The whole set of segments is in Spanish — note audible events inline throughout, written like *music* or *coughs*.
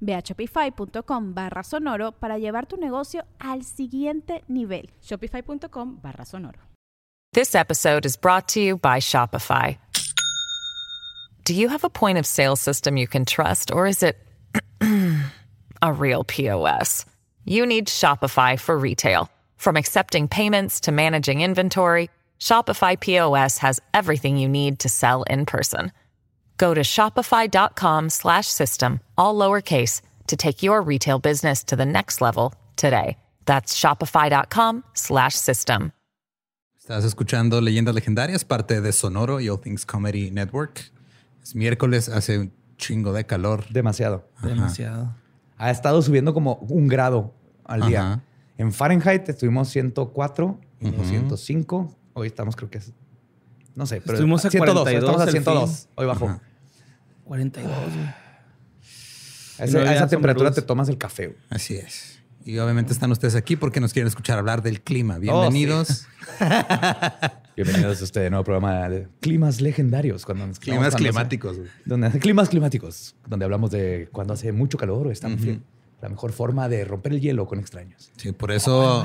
Ve a shopify.com barra sonoro para llevar tu negocio al siguiente nivel. Shopify.com barra sonoro. This episode is brought to you by Shopify. Do you have a point of sale system you can trust, or is it *clears throat* a real POS? You need Shopify for retail. From accepting payments to managing inventory, Shopify POS has everything you need to sell in person. Go to shopify.com slash system, all lowercase, to take your retail business to the next level today. That's shopify.com slash system. Estás escuchando Leyendas Legendarias, parte de Sonoro y All Things Comedy Network. Es miércoles, hace un chingo de calor. Demasiado. Ajá. Demasiado. Ha estado subiendo como un grado al día. Ajá. En Fahrenheit estuvimos 104, y luego 105. Hoy estamos, creo que es. No sé, pero. Estuvimos a 102. 42 Estamos a el 102. fin. Hoy bajó. Ajá. 42, güey. A, No a esa temperatura te tomas el café. güey. Así es. Y obviamente están ustedes aquí porque nos quieren escuchar hablar del clima. Bienvenidos. *laughs* Bienvenidos a este nuevo programa de Climas Legendarios. Cuando nos- Climas cuando hace- climáticos. güey. donde, climas climáticos, donde hablamos de cuando hace mucho calor o está muy frío. La mejor forma de romper el hielo con extraños. Sí, por eso,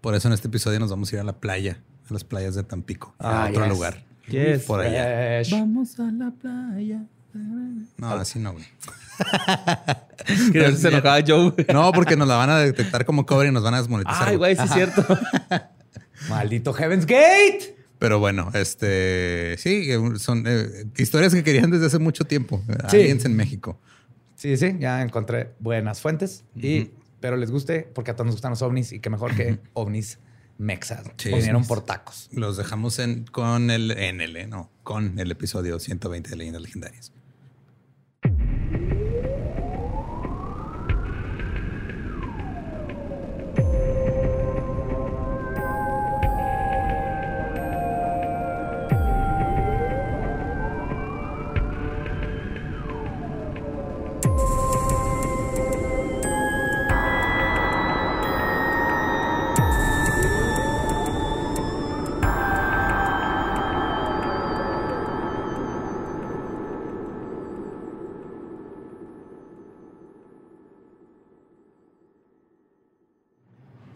por eso en este episodio nos vamos a ir a la playa, a las playas de Tampico, a Ah, otro yes. lugar. Yes. Por allá. Fresh. Vamos a la playa. No, así no, güey. *laughs* Que se enojaba Joe. güey. No, porque nos la van a detectar como cover y nos van a desmonetizar. Ay, güey, sí es cierto. *laughs* Maldito Heaven's Gate. Pero bueno, este sí, eh, son eh, historias que querían desde hace mucho tiempo. Sí. Aliens en México. Sí, sí, ya encontré buenas fuentes. y, pero les guste, porque a todos nos gustan los ovnis y qué mejor que ovnis mexas. Sí. Vinieron por tacos. Los dejamos en, con el en el, eh, no, con el episodio 120 de Leyendas Legendarias.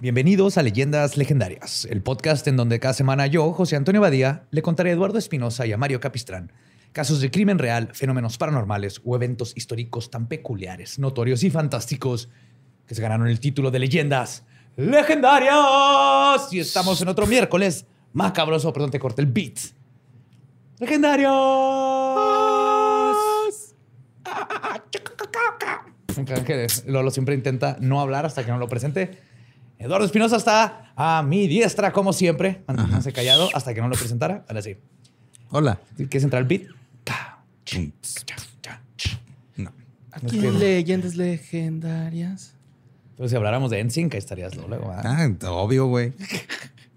Bienvenidos a Leyendas Legendarias, el podcast en donde cada semana yo, José Antonio Badía, le contaré a Eduardo Espinosa y a Mario Capistrán casos de crimen real, fenómenos paranormales o eventos históricos tan peculiares, notorios y fantásticos que se ganaron el título de Leyendas Legendarias. Y estamos en otro miércoles macabroso, perdón, te corté el beat. Legendarios. Que Lolo siempre intenta no hablar hasta que no lo presente. Eduardo Espinosa está a mi diestra, como siempre, manteniéndose callado hasta que no lo presentara. Ahora sí. Hola. ¿Quieres entrar al beat? No. Aquí en Leyendas Legendarias. Pero si habláramos de NSYNC, ahí estarías luego. ¿verdad? Ah, obvio, güey.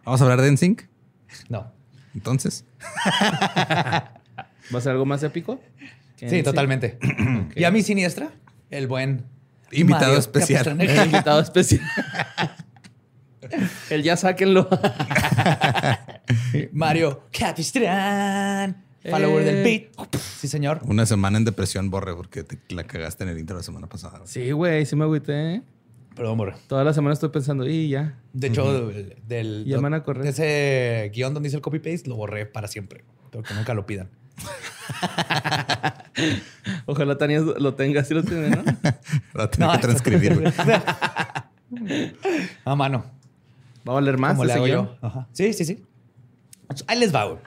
Vamos a hablar de NSYNC. No. Entonces, *laughs* ¿Va a ser algo más épico? Sí, totalmente. *clears throat* Y a mi siniestra, el buen Invitado Mario especial. Capistrán. *laughs* El invitado especial. *laughs* *laughs* El ya sáquenlo. *laughs* Mario Capistrán. Follower del Eh. beat. Sí, señor. una semana en depresión, Borre, porque te la cagaste en el intro la semana pasada. güey. Sí, güey, sí me agüité. Perdón, morro. Toda la semana estoy pensando, y ya. De hecho, del, del- Ya me van a correr. de ese guion donde dice el copy-paste, lo borré para siempre. Pero que nunca lo pidan. *laughs* Ojalá Tania lo tenga, sí lo tiene, ¿no? A tener que transcribir, güey. A mano. Va a valer más. Como le hago yo. Ajá. Sí, sí, sí. Ahí les va, güey.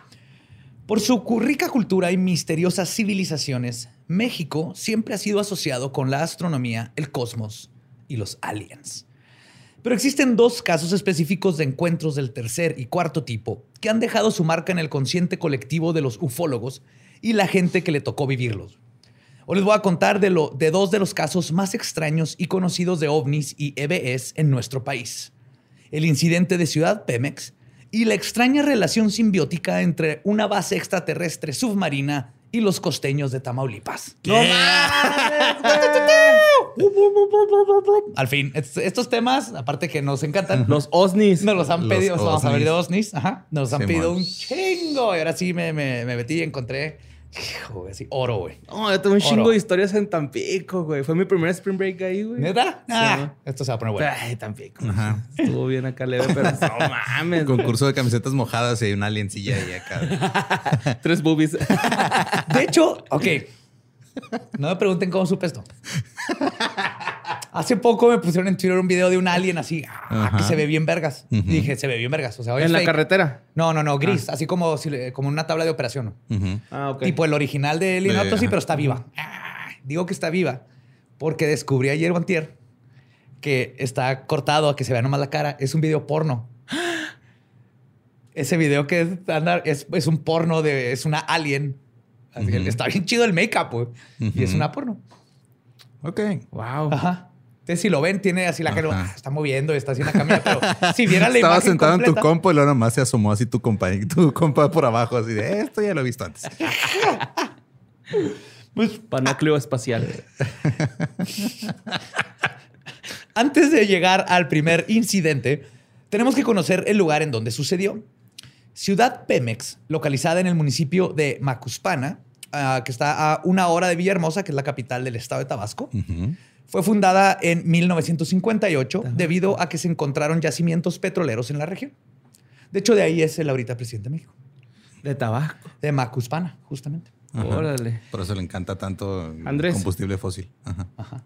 Por su rica cultura y misteriosas civilizaciones, México siempre ha sido asociado con la astronomía, el cosmos y los aliens. Pero existen dos casos específicos de encuentros del tercer y cuarto tipo que han dejado su marca en el consciente colectivo de los ufólogos y la gente que le tocó vivirlos. Hoy les voy a contar de, lo, de dos de los casos más extraños y conocidos de ovnis y EBS en nuestro país. El incidente de Ciudad Pemex y la extraña relación simbiótica entre una base extraterrestre submarina y los costeños de Tamaulipas. ¡No Al fin, est- estos temas, aparte que nos encantan, *laughs* Los OSNIs. nos los han Los pedido, vamos a ver de. OSNIs, ajá, nos han Simón. pedido un chingo. Y ahora sí me, me, me metí y encontré, hijo, güey, así, oro, güey. No, yo tengo un Oro. chingo de historias en Tampico, güey. Fue mi primer spring break ahí, güey. ¿Neta? Ah, Sí. esto se va a poner bueno. Ay, Tampico. Ajá. Estuvo bien acá leve, pero no *laughs* mames. güey. Concurso de camisetas mojadas y hay una aliencilla ahí acá. *laughs* Tres boobies. De hecho, ok. No me pregunten cómo supe esto. *laughs* Hace poco me pusieron en Twitter un video de un alien así, ah, Ajá. que se ve bien vergas. Y dije, se ve bien vergas. O sea, hoy en la fake. carretera. No, no, no, gris. Así como, como una tabla de operación. Ah, ok. Tipo el original de Alien De- Autopsy, pero está viva. Ah, digo que está viva porque descubrí ayer o antier que está cortado a que se vea nomás la cara. Es un video porno. Ese video que es, anda- es, es un porno de... Es una alien. Así que Ujú. Está bien chido el make-up, güey. Y es una porno. Ok. Wow. Ajá. Entonces, si lo ven, tiene así la cara, ah, está moviendo, está así en la camilla, pero si vieran la *laughs* Estaba imagen sentado en tu compa y luego nomás se asomó así tu compa, tu compa por abajo, así de esto ya lo he visto antes. *laughs* Pues, Panócleo espacial. *laughs* Antes de llegar al primer incidente, tenemos que conocer el lugar en donde sucedió. Ciudad Pemex, localizada en el municipio de Macuspana, ah, que está a una hora de Villahermosa, que es la capital del estado de Tabasco, Ujú. Fue fundada en 1958 debido a que se encontraron yacimientos petroleros en la región. De hecho, de ahí es el ahorita presidente de México, De Tabasco. de Macuspana, justamente. Ajá. Órale. Por eso le encanta tanto el Andrés. combustible fósil. Ajá.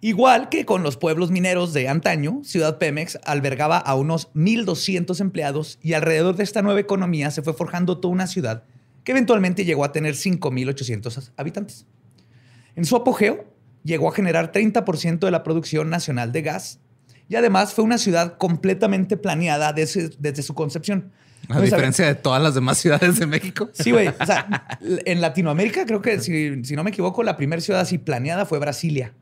Igual que con los pueblos mineros de antaño, Ciudad Pemex albergaba a unos 1.200 empleados y alrededor de esta nueva economía se fue forjando toda una ciudad que eventualmente llegó a tener 5.800 habitantes. En su apogeo, llegó a generar 30% de la producción nacional de gas y además fue una ciudad completamente planeada desde, desde su concepción. A diferencia de todas las demás ciudades de México. Sí, güey. O sea, *laughs* en Latinoamérica creo que, si, si no me equivoco, la primera ciudad así planeada fue Brasilia,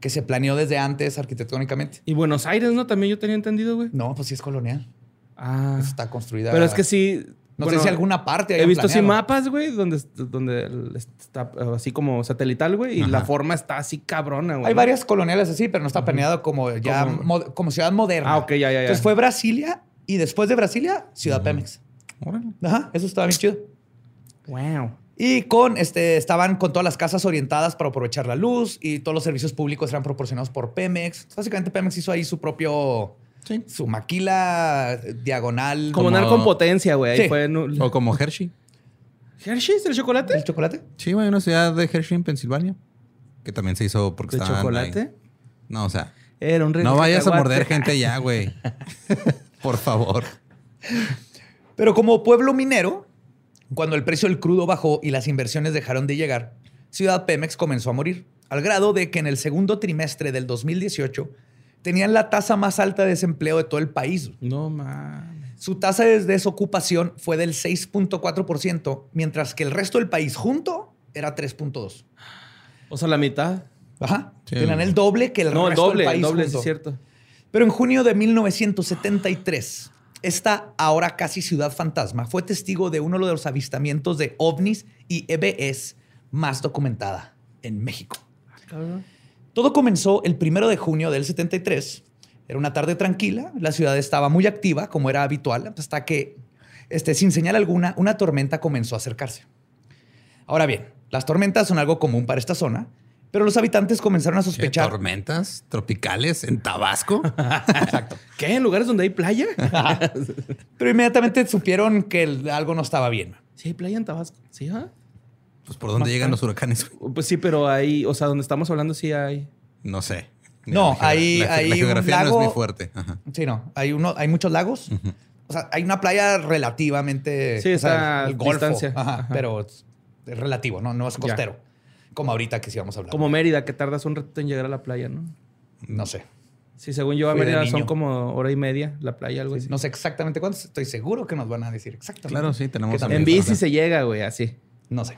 que se planeó desde antes arquitectónicamente. Y Buenos Aires, ¿no? También yo tenía entendido, güey. No, pues sí es colonial. Ah. Está construida. Pero es que sí. No bueno, sé si alguna parte. He visto así planeado. mapas, güey, donde, donde está eh, así como satelital, güey, y Ajá. la forma está así cabrona, güey. Hay varias coloniales así, pero no está planeado como ya Como- mo- como ciudad moderna. Ah, ok, ya, ya, ya. Entonces fue Brasilia y después de Brasilia, Ciudad Pemex. Órale. Ajá, eso estaba bien chido. Wow. Y con este estaban con todas las casas orientadas para aprovechar la luz y todos los servicios públicos eran proporcionados por Pemex. Básicamente Pemex hizo ahí su propio Sí. su maquila diagonal Como, Como- con potencia, güey. Sí. en O como Hershey. ¿Hershey's, el chocolate? del chocolate. Sí, güey, una ciudad de Hershey en Pensilvania. Que también se hizo porque ¿De estaban chocolate? ahí. No, o sea, Era un no vayas a morder gente ya, güey. *laughs* Por favor. Pero como pueblo minero, cuando el precio del crudo bajó y las inversiones dejaron de llegar, Ciudad Pemex comenzó a morir, al grado de que en el segundo trimestre del 2018 tenían la tasa más alta de desempleo de todo el país. No mames. Su tasa de desocupación fue del 6.4%, mientras que el resto del país junto era 3.2%. O sea, la mitad. Ajá. Sí. Tenían el doble que el no, el resto doble, del el país doble, sí junto. es cierto. Pero en junio de 1973, esta ahora casi ciudad fantasma fue testigo de uno de los avistamientos de ovnis y EBS más documentada en México. Todo comenzó el primero de junio del 73. Era una tarde tranquila, la ciudad estaba muy activa, como era habitual, hasta que, este, sin señal alguna, una tormenta comenzó a acercarse. Ahora bien, las tormentas son algo común para esta zona, pero los habitantes comenzaron a ¿Qué, sospechar. tormentas tropicales en Tabasco. *laughs* ¿Qué? ¿En lugares donde hay playa? Pero inmediatamente supieron que algo no estaba bien. sí, hay playa en Tabasco. ¿Sí, ah? Pues por dónde llegan los huracanes. Pues sí, pero ahí, o sea, donde estamos hablando sí hay. No sé. No, La ahí- la, ahí la un geografía no es muy fuerte. Ajá. Sí, no. Hay, uno, hay muchos lagos, O sea, hay una playa relativamente. Sí, o sea, el Golfo. distancia. Ajá, Ajá. pero es relativo, no, no es Ya. costero. Como ahorita que sí vamos a hablar. Como Mérida, que tardas un rato en llegar a la playa, ¿no? No sé. Sí, según yo a Fui Mérida son como hora y media la playa, algo así. No sé exactamente cuántos. Estoy seguro que nos van a decir exactamente. Claro, sí, tenemos En bici se llega, güey, así. No sé,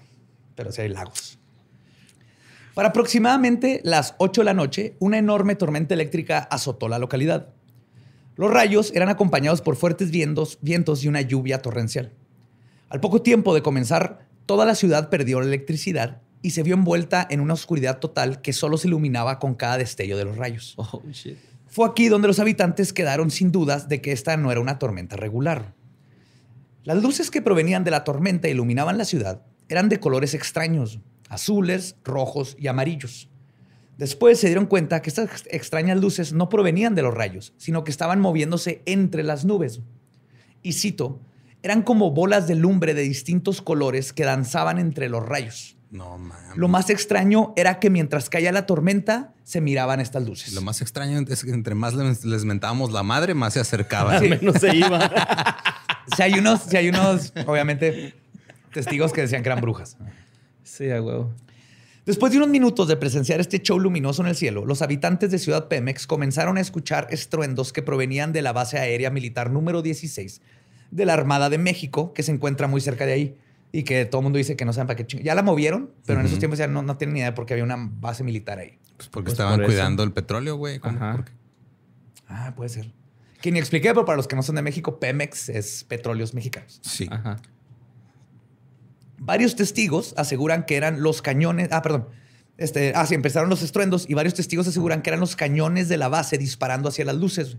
pero sí hay lagos. Para aproximadamente las 8 de la noche, una enorme tormenta eléctrica azotó la localidad. Los rayos eran acompañados por fuertes vientos, vientos y una lluvia torrencial. Al poco tiempo de comenzar, toda la ciudad perdió la electricidad y se vio envuelta en una oscuridad total que solo se iluminaba con cada destello de los rayos. Oh, shit. Fue aquí donde los habitantes quedaron sin dudas de que esta no era una tormenta regular. Las luces que provenían de la tormenta iluminaban la ciudad eran de colores extraños, azules, rojos y amarillos. Después se dieron cuenta que estas ex- extrañas luces no provenían de los rayos, sino que estaban moviéndose entre las nubes. Y cito, eran como bolas de lumbre de distintos colores que danzaban entre los rayos. No mames. Lo más extraño era que mientras caía la tormenta, se miraban estas luces. Lo más extraño es que entre más les, les mentábamos la madre, más se acercaba. *laughs* Menos se iba. *laughs* Si hay unos, si hay unos, obviamente, testigos que decían que eran brujas. sí, a huevo. Después de unos minutos de presenciar este show luminoso en el cielo, los habitantes de Ciudad Pemex comenzaron a escuchar estruendos que provenían de la base aérea militar número 16 de la Armada de México, que se encuentra muy cerca de ahí y que todo el mundo dice que no saben para qué ching- Ya la movieron, pero en esos tiempos ya no, no tienen ni idea porque había una base militar ahí. Pues porque Pues estaban por cuidando el petróleo, güey. Ah, puede ser. Que ni expliqué, pero para los que no son de México, Pemex es petróleos mexicanos. Sí. Ajá. Varios testigos aseguran que eran los cañones. Ah, perdón. Este, ah, sí, empezaron los estruendos y varios testigos aseguran que eran los cañones de la base disparando hacia las luces.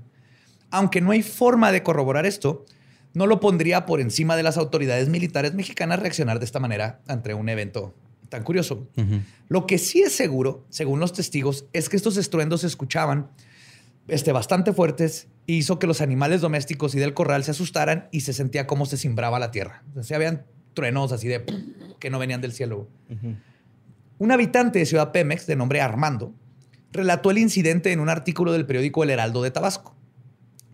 Aunque no hay forma de corroborar esto, no lo pondría por encima de las autoridades militares mexicanas reaccionar de esta manera ante un evento tan curioso. Lo que sí es seguro, según los testigos, es que estos estruendos se escuchaban este, bastante fuertes y hizo que los animales domésticos y del corral se asustaran y se sentía como se cimbraba la tierra. O sea, habían truenos así de que no venían del cielo. Un habitante de Ciudad Pemex, de nombre Armando, relató el incidente en un artículo del periódico El Heraldo de Tabasco.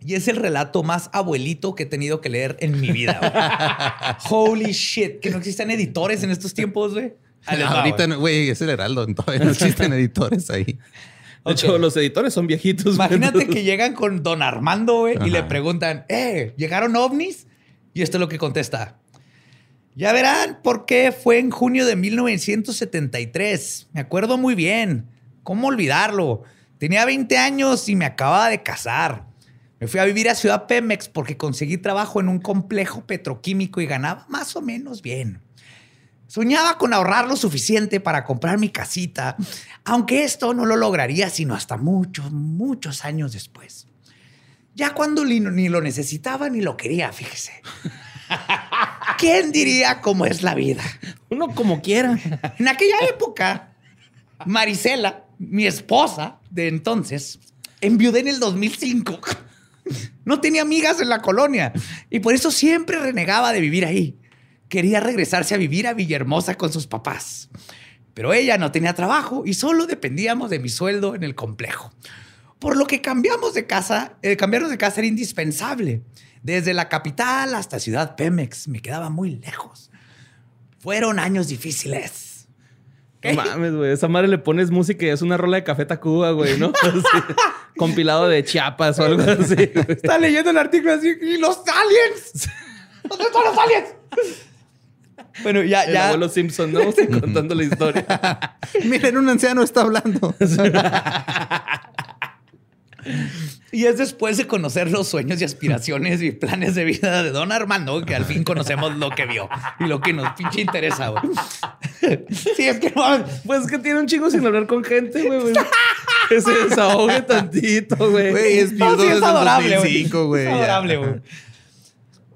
Y es el relato más abuelito que he tenido que leer en mi vida. *laughs* Holy shit, que no existan editores en estos tiempos, güey. Les va, Ahorita, güey. no- güey, es el Heraldo. Todavía no existen editores ahí. De hecho, los editores son viejitos. Imagínate que llegan con Don Armando, güey, y le preguntan, eh, ¿llegaron ovnis? Y esto es lo que contesta. Ya verán por qué fue en junio de 1973. Me acuerdo muy bien. ¿Cómo olvidarlo? Tenía 20 años y me acababa de casar. Me fui a vivir a Ciudad Pemex porque conseguí trabajo en un complejo petroquímico y ganaba más o menos bien. Soñaba con ahorrar lo suficiente para comprar mi casita, aunque esto no lo lograría sino hasta muchos, muchos años después. Ya cuando ni lo necesitaba ni lo quería, fíjese. *laughs* ¿Quién diría cómo es la vida? Uno como quiera. En aquella época, Marisela, mi esposa de entonces, enviudé en el 2005. No tenía amigas en la colonia y por eso siempre renegaba de vivir ahí. Quería regresarse a vivir a Villahermosa con sus papás. Pero ella no tenía trabajo y solo dependíamos de mi sueldo en el complejo. Por lo que cambiamos de casa, eh, cambiarnos de casa era indispensable. Desde la capital hasta Ciudad Pemex me quedaba muy lejos. Fueron años difíciles. No mames, güey. Esa madre le pones música y es una rola de Café Tacuba, güey, ¿no? *laughs* Así, compilado de Chiapas o algo así. güey. Está leyendo el artículo así. ¿Y los aliens? ¿Dónde están los aliens? Bueno, ya, El ya. abuelo Simpson, ¿no? Contando la historia. *laughs* Miren, un anciano está hablando. *laughs* Y es después de conocer los sueños y aspiraciones y planes de vida de Don Armando que al fin conocemos lo que vio y lo que nos pinche interesa, güey. Sí, es que no. Pues es que tiene un chingo sin hablar con gente, güey. güey. Que se desahogue tantito, güey. Güey, es No, viudo sí, es desde adorable, güey. 2005, güey. Es adorable, güey.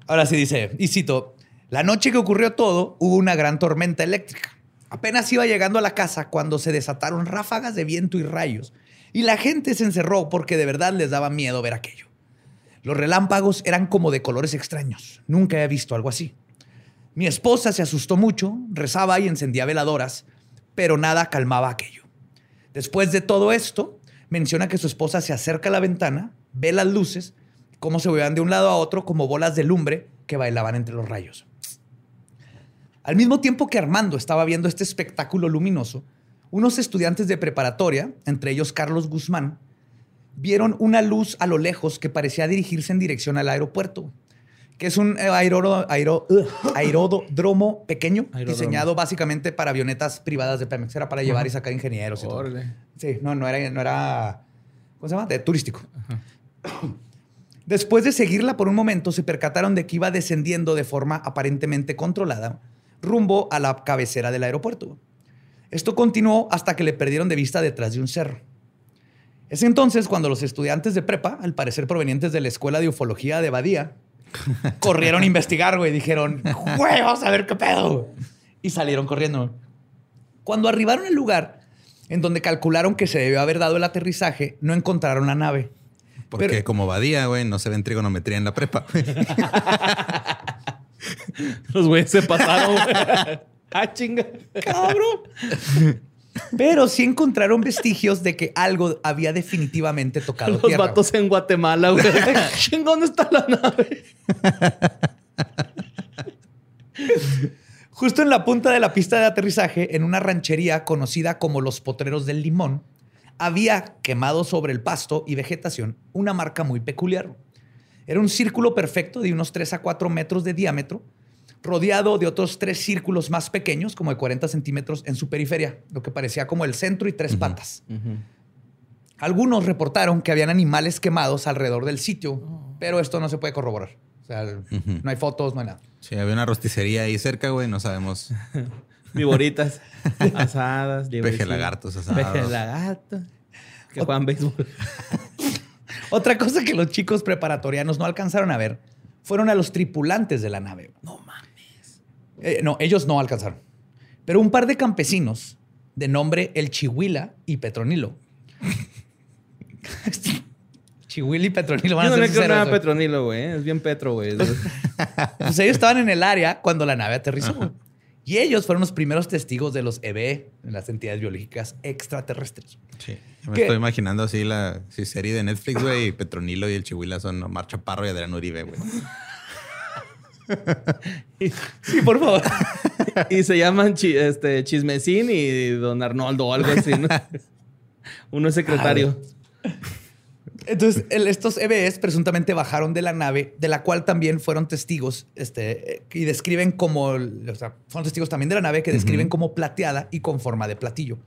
Ahora sí dice, y cito, la noche que ocurrió todo, hubo una gran tormenta eléctrica. Apenas iba llegando a la casa cuando se desataron ráfagas de viento y rayos, y la gente se encerró porque de verdad les daba miedo ver aquello. Los relámpagos eran como de colores extraños. Nunca había visto algo así. Mi esposa se asustó mucho, rezaba y encendía veladoras, pero nada calmaba aquello. Después de todo esto, menciona que su esposa se acerca a la ventana, ve las luces, cómo se movían de un lado a otro como bolas de lumbre que bailaban entre los rayos. Al mismo tiempo que Armando estaba viendo este espectáculo luminoso, unos estudiantes de preparatoria, entre ellos Carlos Guzmán, vieron una luz a lo lejos que parecía dirigirse en dirección al aeropuerto, que es un aeródromo, aeródromo pequeño, Aeródromo. diseñado básicamente para avionetas privadas de Pemex. Era para llevar y sacar ingenieros y todo. Sí, no, no era, no era ¿cómo se llama? De turístico. *coughs* Después de seguirla por un momento, se percataron de que iba descendiendo de forma aparentemente controlada rumbo a la cabecera del aeropuerto. Esto continuó hasta que le perdieron de vista detrás de un cerro. Es entonces cuando los estudiantes de prepa, al parecer provenientes de la escuela de ufología de Badía, *laughs* corrieron a investigar, güey. Dijeron, güey, vamos a ver qué pedo. Y salieron corriendo. Cuando arribaron al lugar en donde calcularon que se debió haber dado el aterrizaje, no encontraron la nave. Porque Pero- como Badía, güey, no se ve en trigonometría en la prepa. *laughs* Los güeyes se pasaron. *laughs* ah, chinga. ¡Cabrón! Pero sí encontraron vestigios de que algo había definitivamente tocado Los tierra. vatos en Guatemala, güey. *laughs* ¿dónde está la nave? Justo en la punta de la pista de aterrizaje, en una ranchería conocida como Los Potreros del Limón, había quemado sobre el pasto y vegetación una marca muy peculiar. Era un círculo perfecto de unos 3 a 4 metros de diámetro, rodeado de otros tres círculos más pequeños, como de 40 centímetros, en su periferia, lo que parecía como el centro y tres patas. Algunos reportaron que habían animales quemados alrededor del sitio, pero esto no se puede corroborar. O sea, no hay fotos, no hay nada. Sí, había una rosticería ahí cerca, güey. No sabemos. *laughs* Viboritas asadas. Peje lagartos asados. Peje lagarto. Que juegan béisbol. *laughs* Otra cosa que los chicos preparatorianos no alcanzaron a ver fueron a los tripulantes de la nave. No mames. no, ellos no alcanzaron. Pero un par de campesinos de nombre El Chihuila y Petronilo. *laughs* Chihuila y Petronilo van Yo a no ser le creo nada a. Petronilo, güey. Es bien Petro, güey. *laughs* Pues ellos estaban en el área cuando la nave aterrizó. Y ellos fueron los primeros testigos de los EBE, las entidades biológicas extraterrestres. Sí. Me ¿Qué? estoy imaginando así la sí, serie de Netflix, güey. Y Petronilo y el Chihuila son Omar Chaparro y Adrián Uribe, güey. *laughs* Sí, por favor. y se llaman chi- este, Chismecín y Don Arnoldo o algo así, ¿no? *laughs* Uno es secretario. Entonces, el- estos EBS presuntamente bajaron de la nave, de la cual también fueron testigos, este, eh, y describen como, o sea, fueron testigos también de la nave que describen como plateada y con forma de platillo.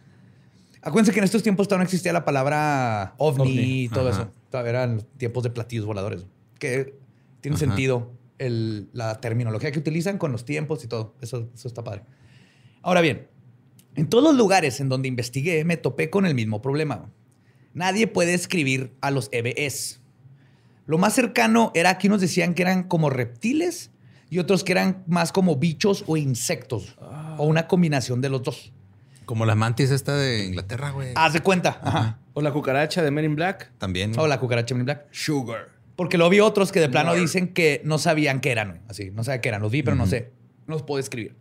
Acuérdense que en estos tiempos todavía no existía la palabra ovni, Ovni, y todo ajá. eso. Todavía eran tiempos de platillos voladores. Que tiene Ajá. sentido el- la terminología que utilizan con los tiempos y todo. Eso, eso está padre. Ahora bien, en todos los lugares en donde investigué me topé con el mismo problema. Nadie puede escribir a los EBS. Lo más cercano era que unos decían que eran como reptiles y otros que eran más como bichos o insectos o una combinación de los dos. Como la mantis esta de Inglaterra, güey. Haz de cuenta. Ajá. O la cucaracha de Men in Black. También. O la cucaracha Men in Black. Sugar. Porque lo vi otros que de plano dicen que no sabían qué eran. Así, no sabía qué eran. Los vi, pero no sé. No los puedo escribir.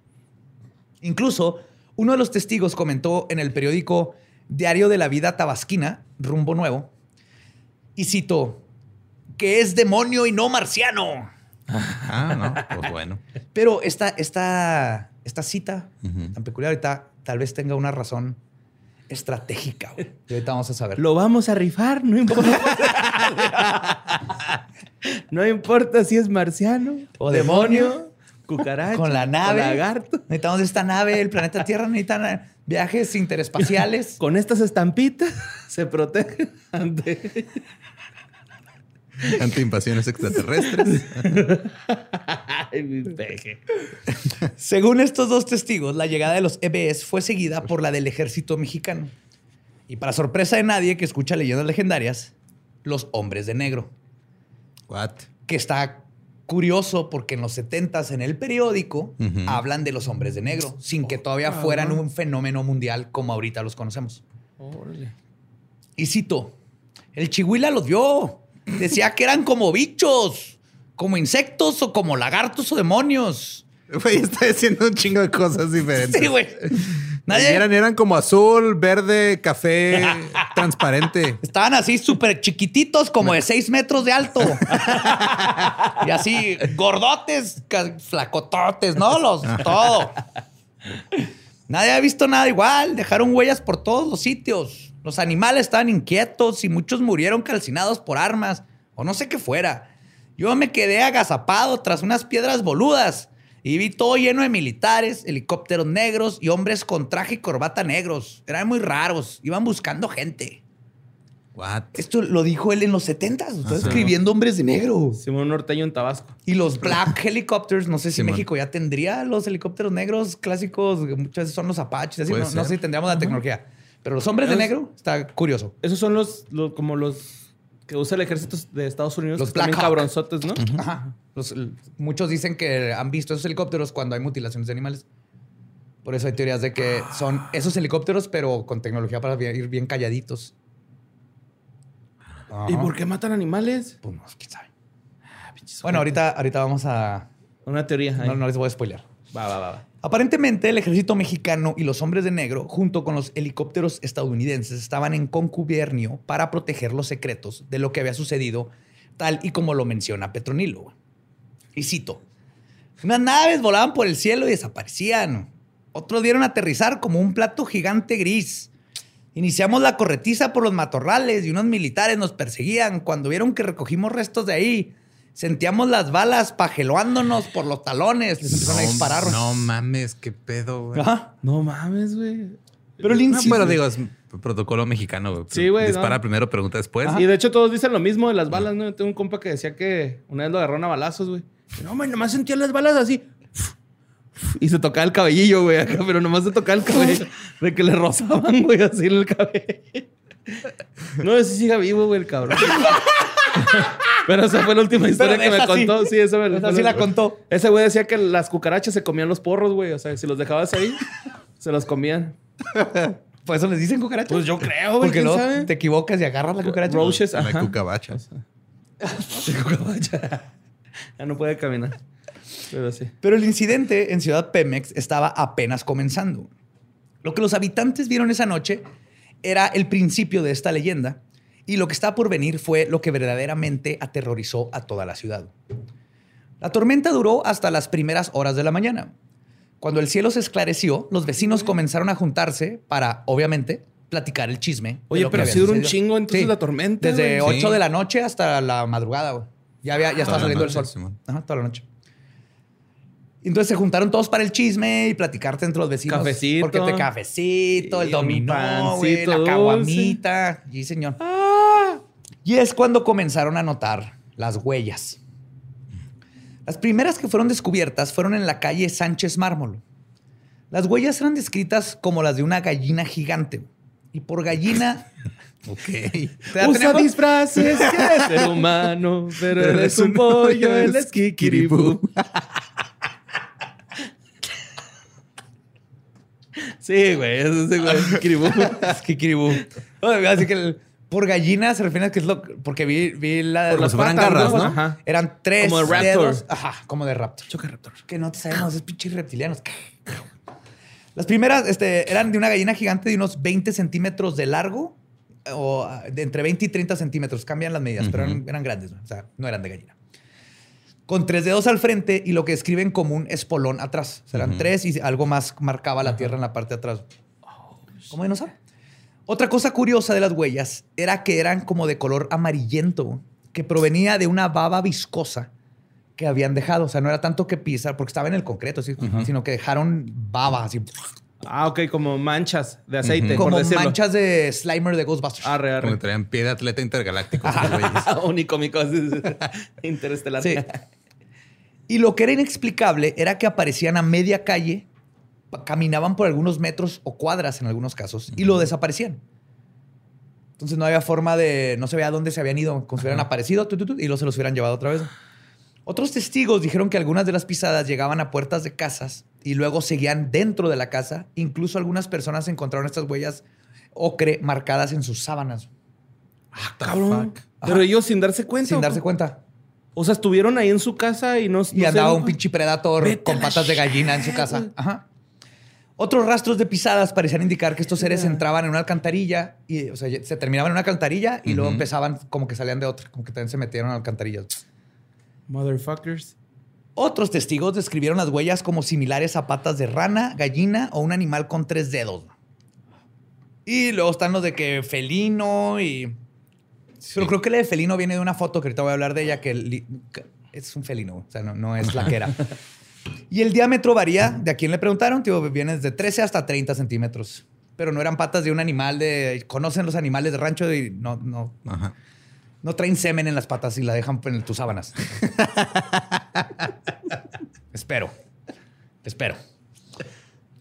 Incluso, uno de los testigos comentó en el periódico Diario de la Vida Tabasquina, Rumbo Nuevo, y citó, que es demonio y no marciano. Ah, no. Pues bueno. *laughs* Pero esta, esta, esta cita tan peculiar ahorita tal vez tenga una razón estratégica. güey. *laughs* Y ahorita vamos a saber. Lo vamos a rifar, no importa. no importa si es marciano O demonio. cucaracha con la nave. lagarto. Necesitamos esta nave, el planeta Tierra necesitan viajes interespaciales. Con estas estampitas se protegen ante... Ante invasiones extraterrestres. *laughs* Ay, mi peje. Según estos dos testigos, la llegada de los EBS fue seguida por la del ejército mexicano. Y para sorpresa de nadie que escucha leyendas legendarias, los hombres de negro. What? Que está curioso porque en los 70s en el periódico Ujú. hablan de los hombres de negro, sin que todavía fueran un fenómeno mundial como ahorita los conocemos. Y cito, el chihuila los vio. Decía que eran como bichos, como insectos o como lagartos o demonios. Güey, está diciendo un chingo de cosas diferentes. Sí, güey. Nadie- Eran, eran como azul, verde, café, *laughs* transparente. Estaban así súper chiquititos, como de seis metros de alto. *laughs* y así, gordotes, flacototes, ¿no? Los, todo. Nadie ha visto nada igual. Dejaron huellas por todos los sitios. Los animales estaban inquietos y muchos murieron calcinados por armas o no sé qué fuera. Yo me quedé agazapado tras unas piedras boludas y vi todo lleno de militares, helicópteros negros y hombres con traje y corbata negros. Eran muy raros. Iban buscando gente. What? Esto lo dijo él en los 70 Está escribiendo hombres de negro. Simón Norteño en Tabasco. Y los Black Helicopters, no sé si Simón. México ya tendría los helicópteros negros clásicos, que muchas veces son los Apaches, así, no, sé si tendríamos la tecnología. Pero los hombres de negro, está curioso. Esos son los, los- como los que usa el ejército de Estados Unidos. Los Black Hawk. cabronzotes, ¿no? Ajá. Los- muchos dicen que han visto esos helicópteros cuando hay mutilaciones de animales. Por eso hay teorías de que son esos helicópteros, pero con tecnología para ir bien calladitos. ¿Y por qué matan animales? Pues no, quién sabe. Bueno, ahorita, ahorita vamos a... Una teoría. No, no les voy a spoilear. Va, va, va, va. Aparentemente, el ejército mexicano y los hombres de negro, junto con los helicópteros estadounidenses, estaban en concubiernio para proteger los secretos de lo que había sucedido, tal y como lo menciona Petronilo. Y cito: Unas naves volaban por el cielo y desaparecían. Otros dieron a aterrizar como un plato gigante gris. Iniciamos la corretiza por los matorrales y unos militares nos perseguían. Cuando vieron que recogimos restos de ahí, sentíamos las balas pajeloándonos por los talones. Les empezaron a disparar. güey. No mames, qué pedo, güey. No mames, güey. Pero el No, pero digo, es protocolo mexicano, güey. Sí, güey, Dispara no. primero, pregunta después. Y de hecho todos dicen lo mismo de las balas, ¿no? Yo tengo un compa que decía que una vez lo agarraron a balazos, güey. No, man, nomás sentía las balas así. Y se tocaba el cabellillo, güey, acá, pero nomás se tocaba el cabello. *laughs* De que le rozaban, güey, así en el cabello. No, ese siga vivo, güey, el cabrón. Pero esa fue la última historia que me contó. Sí, esa me Esa sí la contó. Ese güey decía que las cucarachas se comían los porros, güey. O sea, si los dejabas ahí, se los comían. Por eso les dicen cucarachas. Pues yo creo, güey. Porque ¿quién luego sabe? te equivocas y agarras la cucaracha. Roaches, La ajá. cucabacha. *laughs* Ya no puede caminar. Pero sí. Pero el incidente en Ciudad Pemex estaba apenas comenzando. Lo que los habitantes vieron esa noche era el principio de esta leyenda y lo que está por venir fue lo que verdaderamente aterrorizó a toda la ciudad. La tormenta duró hasta las primeras horas de la mañana. Cuando el cielo se esclareció, los vecinos comenzaron a juntarse para, obviamente, platicar el chisme. Oye, pero sí duró un chingo entonces la tormenta, Desde güey. 8 Sí. de la noche hasta la madrugada, güey. Ya, había, ya estaba saliendo el sol. Ajá, toda la noche. Entonces se juntaron todos para el chisme y platicarte entre los vecinos. Cafecito. Porque te cafecito, el Y dominó, güey, la caguamita. Sí, señor. Y es cuando comenzaron a notar las huellas. Las primeras que fueron descubiertas fueron en la calle Sánchez Mármol. Las huellas eran descritas como las de una gallina gigante. Y por gallina... *laughs* Ok. ¿Te *laughs* Usa disfraces, *laughs* ser humano, pero eres un pollo, él es kikiribú. Sí, güey, eso es güey, kikiribú. Es Kikiribú. *laughs* Oye, Así que el- por gallina se refiere a que es lo porque vi, vi la Por las si patas, garras, ¿no? Ajá. Eran tres Como de raptor. dedos. Ajá, como de raptor. Choca raptor. Que no te sabemos, es pinches reptilianos. Las primeras este, eran de una gallina gigante de unos 20 centímetros de largo o ah, de entre 20 y 30 centímetros. Cambian las medidas, pero eran, eran grandes. ¿no? O sea, no eran de gallina. Con tres dedos al frente y lo que escriben como un espolón atrás. O sea, eran tres y algo más marcaba la tierra en la parte de atrás. ¿Cómo no sabe? Otra cosa curiosa de las huellas era que eran como de color amarillento, que provenía de una baba viscosa que habían dejado. O sea, no era tanto que pisar, porque estaba en el concreto, ¿sí? sino que dejaron baba, así, Ah, ok, como manchas de aceite, como por decirlo. manchas de Slimer de Ghostbusters. Arre, Como arre. traían pie de atleta intergaláctico. esos güeyes. *laughs* Unicómico, así, interestelar. Sí. Y lo que era inexplicable era que aparecían a media calle, caminaban por algunos metros o cuadras en algunos casos y lo desaparecían. Entonces no había forma de, no se veía dónde se habían ido, como si hubieran aparecido tu, tu, tu, y luego se los hubieran llevado otra vez. Otros testigos dijeron que algunas de las pisadas llegaban a puertas de casas y luego seguían dentro de la casa. Incluso algunas personas encontraron estas huellas ocre marcadas en sus sábanas Ah, cabrón. Pero ellos sin darse cuenta. sin ¿o darse cuenta. O sea, estuvieron ahí en su casa y no. Y no andaba se- un pinche predator Vete con patas de gallina en su casa. Ajá. Otros rastros de pisadas parecían indicar que estos seres entraban en una alcantarilla y, o sea, se terminaban en una alcantarilla y luego empezaban como que salían de otra, como que también se metieron a alcantarillas. Motherfuckers. Otros testigos describieron las huellas como similares a patas de rana, gallina o un animal con tres dedos. Y luego están los de que felino y... Pero creo que la de felino viene de una foto que ahorita voy a hablar de ella, que li- es un felino, o sea, no, no es la que era. *laughs* y el diámetro varía, de a quién le preguntaron, tío, viene desde 13 hasta 30 centímetros. Pero no eran patas de un animal de... Conocen los animales de rancho y no, no, Ajá. No traen semen en las patas y la dejan en tus sábanas. *laughs* espero. Espero.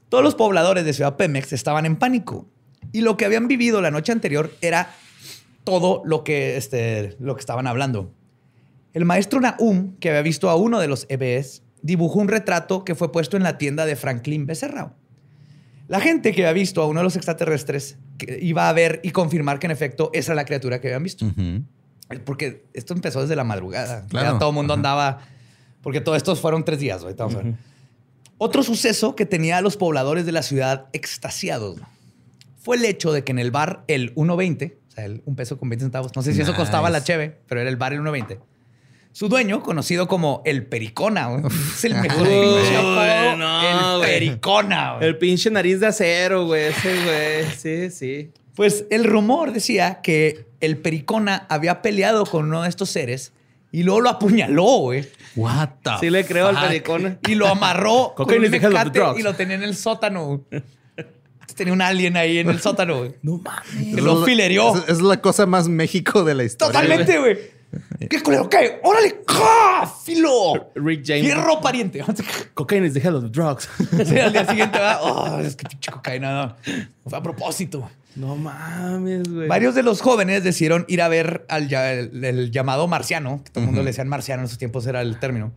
Todos los pobladores de Ciudad Pemex estaban en pánico. Y lo que habían vivido la noche anterior era todo lo que, este, lo que estaban hablando. El maestro Nahum, que había visto a uno de los EBS, dibujó un retrato que fue puesto en la tienda de Franklin Becerra. La gente que había visto a uno de los extraterrestres iba a ver y confirmar que en efecto esa era la criatura que habían visto. Porque esto empezó desde la madrugada. Claro. Ya todo el mundo Ajá. andaba. Porque todos estos fueron tres días. Ahorita vamos a ver. Otro suceso que tenía a los pobladores de la ciudad extasiados fue el hecho de que en el bar el 1.20, o sea, el un peso con 20 centavos, no sé si eso costaba la cheve, pero era el bar el 1.20. Su dueño, conocido como el Pericona, güey, es el mejor Uy, pinche apodo, no, el güey. Pericona. güey. El pinche nariz de acero, güey. Ese, güey. Sí, sí. Pues el rumor decía que el Pericona había peleado con uno de estos seres y luego lo apuñaló, güey. What the Sí le creo al Fuck. pericón. Y lo amarró *laughs* con Cocaine un mecate y lo tenía en el sótano. Tenía un alien ahí en el sótano, güey. No mames. Que lo filerió. Es, es la cosa más México de la historia. Totalmente, güey. ¿Qué culero? ¿Qué? ¡Órale! ¡Ja! ¡Filo! Rick James. ¡Fierro, pariente! Cocaine is the hell of the drugs. *laughs* Sí, al día *laughs* siguiente va. Oh, es que pinche cocaína. No. Fue a propósito. no mames, güey. Varios de los jóvenes decidieron ir a ver al ya- el, el llamado marciano, que todo el mundo le decían marciano en esos tiempos era el término.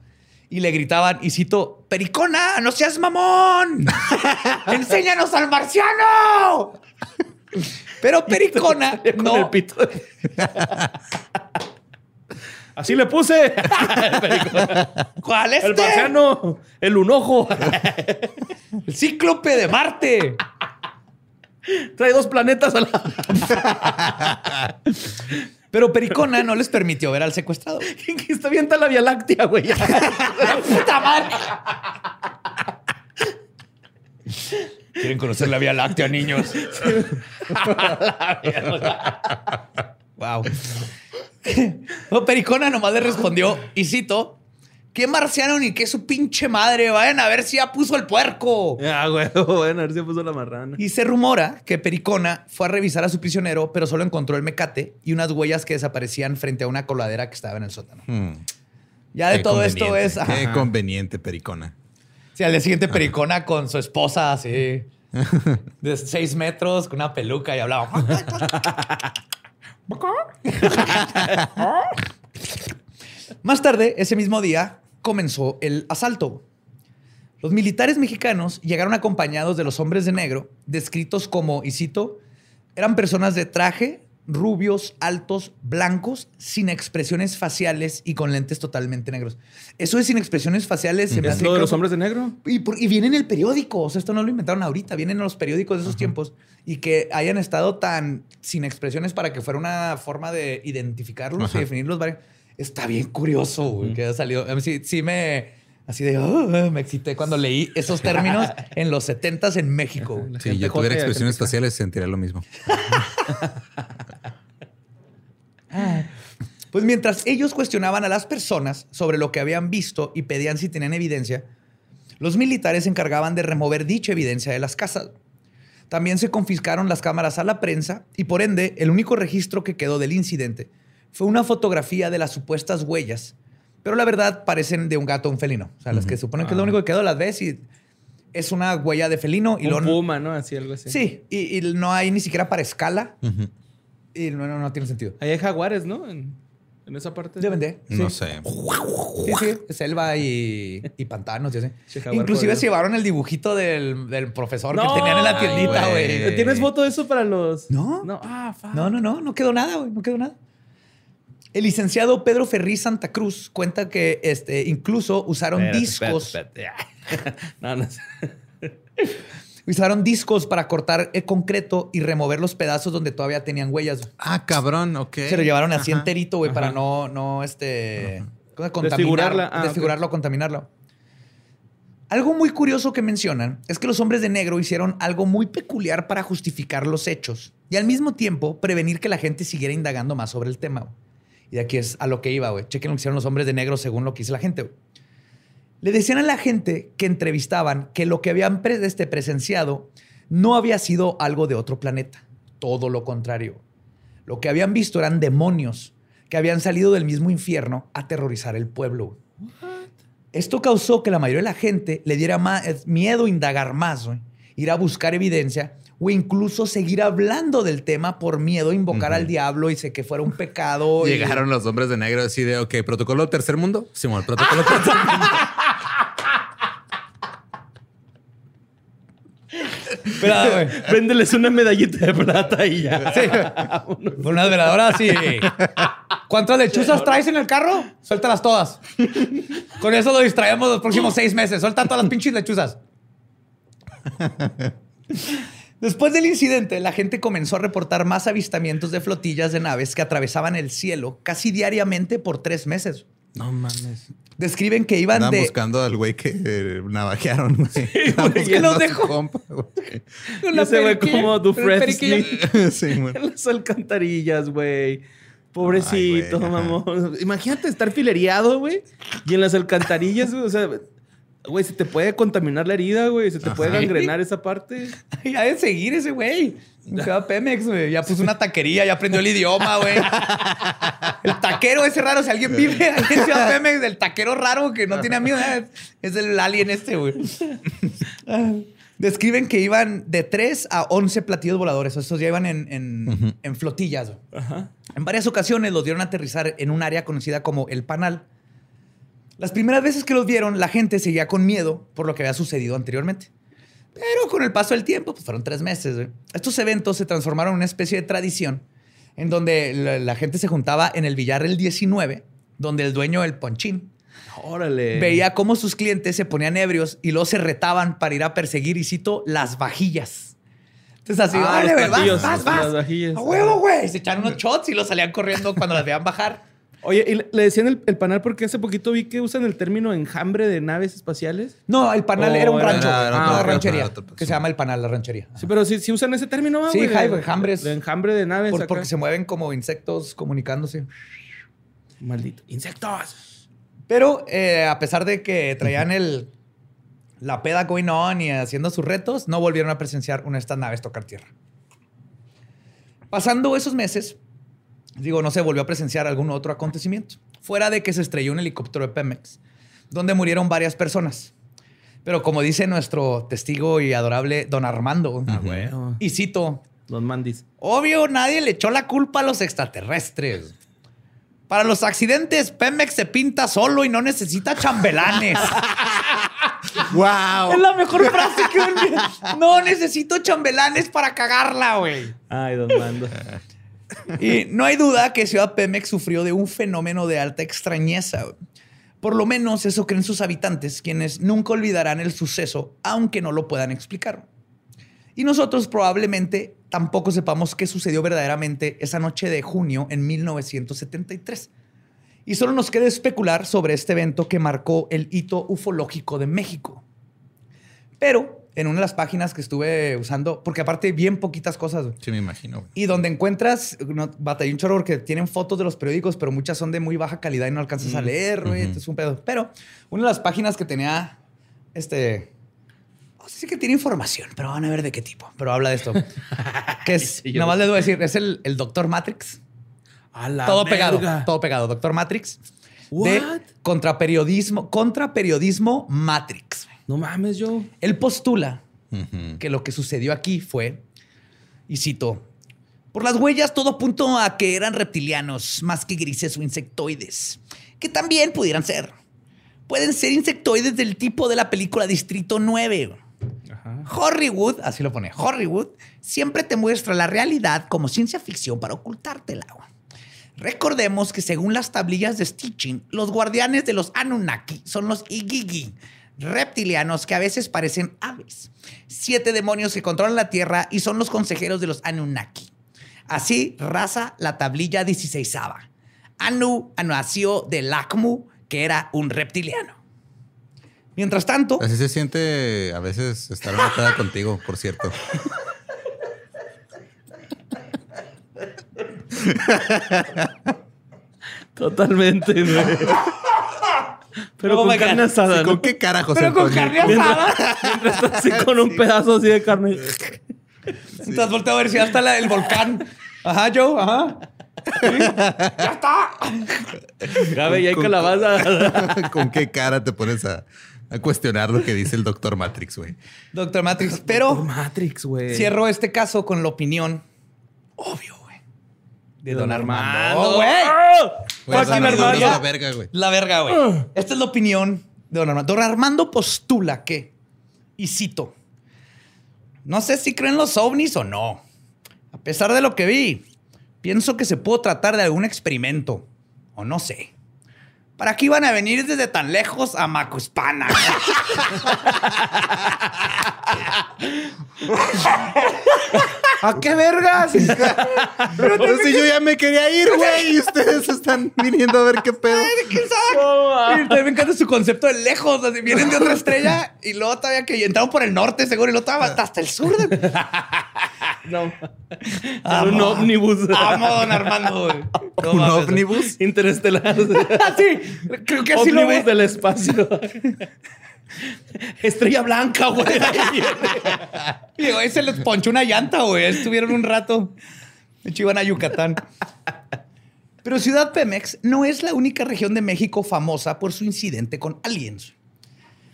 Y le gritaban, y cito, ¡Pericona, no seas mamón! *laughs* ¡Enséñanos al marciano! Pero Pericona Con no. el pito. Así le puse. *laughs* ¿Cuál es El marciano. El unojo. *laughs* El cíclope de Marte. Trae dos planetas a la. *laughs* Pero Pericona no les permitió ver al secuestrado. está bien la Vía Láctea, güey. ¡Puta madre! ¿Quieren conocer la Vía Láctea, niños? wow. *laughs* No, Pericona nomás le respondió, y cito, ¿qué marciano ni qué su pinche madre? Vayan a ver si ya puso el puerco. Ah, güey. *laughs* Bueno, a ver si puso la marrana. Y se rumora que Pericona fue a revisar a su prisionero, pero solo encontró el mecate y unas huellas que desaparecían frente a una coladera que estaba en el sótano. Hmm. Ya de Qué todo esto es... Qué ajá. conveniente, Pericona. Sí, al día siguiente Pericona con su esposa así *laughs* de seis metros, con una peluca y hablaba. *laughs* Más tarde, ese mismo día, comenzó el asalto. Los militares mexicanos llegaron acompañados de los hombres de negro, descritos como, y cito, eran personas de traje, rubios, altos, blancos, sin expresiones faciales y con lentes totalmente negros. Eso de sin expresiones faciales se me ¿Es hace lo de los hombres de negro? y, por- y viene en el periódico. O sea, esto no lo inventaron ahorita. Vienen en los periódicos de esos tiempos. Y que hayan estado tan sin expresiones para que fuera una forma de identificarlos Ajá. y definirlos. Está bien curioso, güey, que haya salido. A mí sí, sí me... Así de... "Ah", me excité cuando leí esos términos *laughs* en los 70s en México. Si gente yo tuviera expresiones faciales, sentiría lo mismo. *laughs* Pues mientras ellos cuestionaban a las personas sobre lo que habían visto y pedían si tenían evidencia, los militares se encargaban de remover dicha evidencia de las casas. También se confiscaron las cámaras a la prensa y por ende el único registro que quedó del incidente fue una fotografía de las supuestas huellas, pero la verdad parecen de un gato o un felino. O sea, las que suponen que es lo único que quedó, las ves y es una huella de felino y Un luego... puma, ¿no? Así, algo así. Sí, y, y no hay ni siquiera para escala Ujú. Y no, no, no tiene sentido. Ahí hay jaguares, ¿no? En, en esa parte. Deben de. No sé. Sí, sí, selva y, y pantanos *laughs* Inclusive se llevaron el dibujito del, del profesor No, que tenían en la tiendita, güey. ¿Tienes foto de eso para los...? No. No. Ah, fuck. No, no, no, no quedó nada, güey, no quedó nada. El licenciado Pedro Ferri Santa Cruz cuenta que este, incluso usaron Espérate, discos. espérate, espérate. *laughs* no, no. Usaron discos para cortar el concreto y remover los pedazos donde todavía tenían huellas. Ah, cabrón, ok. Se lo llevaron así Ajá. enterito, güey, para no, no, este, ¿cómo se- contaminar- Desfigurarla. Ah, desfigurarlo, contaminarlo. Algo muy curioso que mencionan es que los hombres de negro hicieron algo muy peculiar para justificar los hechos y al mismo tiempo prevenir que la gente siguiera indagando más sobre el tema. güey. Y de aquí es a lo que iba, güey. Chequen lo que hicieron los hombres de negro según lo que hizo la gente. güey. Le decían a la gente que entrevistaban que lo que habían pre- este, presenciado no había sido algo de otro planeta. Todo lo contrario. Lo que habían visto eran demonios que habían salido del mismo infierno a aterrorizar el pueblo. Esto causó que la mayoría de la gente le diera más, eh, miedo indagar más, ir a buscar evidencia o incluso seguir hablando del tema por miedo a invocar al diablo y sé que fuera un pecado. y- *laughs* Llegaron los hombres de negro así de, ok, protocolo tercer mundo. Simón, protocolo *laughs* tercer mundo. *laughs* *laughs* Güey. Véndeles una medallita de plata y ya. Sí. *laughs* Con unas veladoras sí. ¿Cuántas lechuzas traes en el carro? Suéltalas todas. Con eso lo distraemos los próximos seis meses. Suelta todas las pinches lechuzas. Después del incidente, la gente comenzó a reportar más avistamientos de flotillas de naves que atravesaban el cielo casi diariamente por tres meses. No mames. Describen que iban Andaban de... buscando al güey que eh, navajearon, güey. Güey, buscando los dejó. compa, güey. con güey como Dufresne. *laughs* Sí, güey. En las alcantarillas, güey. Pobrecito, Ay, güey, mamón. Imagínate estar filereado, güey. Y en las alcantarillas, güey. O sea, güey, se te puede contaminar la herida, güey. Se te puede Ajá. gangrenar esa parte. Ya de seguir ese güey. Se va a Pemex, güey. Ya puso una taquería, ya aprendió el idioma, güey. El taquero ese raro, si alguien vive ahí en Ciudad Pemex, el taquero raro que no tiene amigos, eh, es el alien este, güey. Describen que iban de 3 a 11 platillos voladores. Estos ya iban en, en- en flotillas. güey. En varias ocasiones los dieron a aterrizar en un área conocida como el Panal. Las primeras veces que los vieron, la gente seguía con miedo por lo que había sucedido anteriormente. Pero con el paso del tiempo, pues fueron tres meses. Estos eventos se transformaron en una especie de tradición en donde la, la gente se juntaba en el billar el 19, donde el dueño del ponchín Órale. veía cómo sus clientes se ponían ebrios y luego se retaban para ir a perseguir, y cito, las vajillas. Entonces así, Ah, vas, vas, vas. A huevo, güey. Se echaron unos shots y los salían corriendo cuando las veían bajar. Oye, y le- decían el, el panal porque hace poquito vi que usan el término enjambre de naves espaciales. No, el panal Oh, era un era- rancho, era güey, otro, una ranchería, que sí. se llama el panal, la ranchería. Sí, pero sí, sí usan ese término, ¿va, Sí, jai, enjambres. De enjambre de naves. Por- acá. porque se mueven como insectos comunicándose. Maldito. ¡Insectos! Pero eh, a pesar de que traían el, la peda going on y haciendo sus retos, no volvieron a presenciar una de estas naves tocar tierra. Pasando esos meses, digo, no se volvió a presenciar algún otro acontecimiento, fuera de que se estrelló un helicóptero de Pemex, donde murieron varias personas. Pero como dice nuestro testigo y adorable don Armando, güey. y cito, Los mandis. Obvio, nadie le echó la culpa a los extraterrestres. Para los accidentes, Pemex se pinta solo y no necesita chambelanes. *laughs* ¡Wow! es la mejor frase que me No necesito chambelanes para cagarla, güey. Ay, don Mando. Y no hay duda que Ciudad Pemex sufrió de un fenómeno de alta extrañeza. Por lo menos eso creen sus habitantes, quienes nunca olvidarán el suceso, aunque no lo puedan explicar. Y nosotros probablemente tampoco sepamos qué sucedió verdaderamente esa noche de junio en 1973. Y solo nos queda especular sobre este evento que marcó el hito ufológico de México. Pero en una de las páginas que estuve usando, porque aparte bien poquitas cosas. Sí, me imagino. güey. Y donde encuentras, no, batallé un chorro porque tienen fotos de los periódicos, pero muchas son de muy baja calidad y no alcanzas a leer, güey. Entonces es un pedo. Pero una de las páginas que tenía, este, no sé si que tiene información, pero van a ver de qué tipo. Pero habla de esto. *laughs* que es, Sí, nomás les voy a decir, es el, el Doctor Matrix. A la todo pegado, todo pegado. Doctor Matrix. De What? contraperiodismo, contraperiodismo Matrix. No mames, yo. Él postula que lo que sucedió aquí fue, y cito, por las huellas todo apuntó a que eran reptilianos más que grises o insectoides, que también pudieran ser. Pueden ser insectoides del tipo de la película Distrito 9. Hollywood, así lo pone, Hollywood siempre te muestra la realidad como ciencia ficción para ocultártela. Recordemos que según las tablillas de Stitching, los guardianes de los Anunnaki son los Igigi, reptilianos que a veces parecen aves, siete demonios que controlan la Tierra y son los consejeros de los Anunnaki. Así raza la tablilla 16 Anu nació de Lakmu, que era un reptiliano. Mientras tanto, Así se siente a veces estar enojada *laughs* contigo, por cierto. Totalmente, güey. Pero Oh con carne asada, ¿Con qué cara, José pero con carne asada. Mientras está así con un pedazo así de carne. *laughs* Mientras volteo a ver si ya está la- el volcán. Ajá, Joe, ajá. Sí, Ya está. Gabe, y hay calabaza. *laughs* ¿Con qué cara te pones a, a cuestionar lo que dice el doctor Matrix, güey? Doctor Matrix, pero Matrix, güey. cierro este caso con la opinión obvio, güey. De Don, Don Armando, Armando. güey. Güey, Don Armando es la verga, güey. La verga, güey. Esta es la opinión de Don Armando. Don Armando postula que, y cito, no sé si creen los ovnis o no. A pesar de lo que vi, pienso que se pudo tratar de algún experimento, o no sé. ¿Para qué iban a venir desde tan lejos a Macuspana? *laughs* *laughs* ¿A qué vergas? *laughs* Pero si yo ya me quería ir, güey, y ustedes están viniendo a ver qué pedo. ¿Quién sabe? Y también me encanta su concepto de lejos. Así, vienen de otra estrella y luego todavía que entraron por el norte, seguro, y luego todavía hasta el sur. De... *laughs* No. Amo. un ómnibus. Amo, don Armando. güey. *laughs* No ¿Un ómnibus? Interestelar. Ah, sí, creo que así lo ómnibus ve. del espacio. *laughs* Estrella blanca, güey. *laughs* Digo, ahí se les ponchó una llanta, güey. Estuvieron un rato. De hecho, iban a Yucatán. Pero Ciudad Pemex no es la única región de México famosa por su incidente con aliens.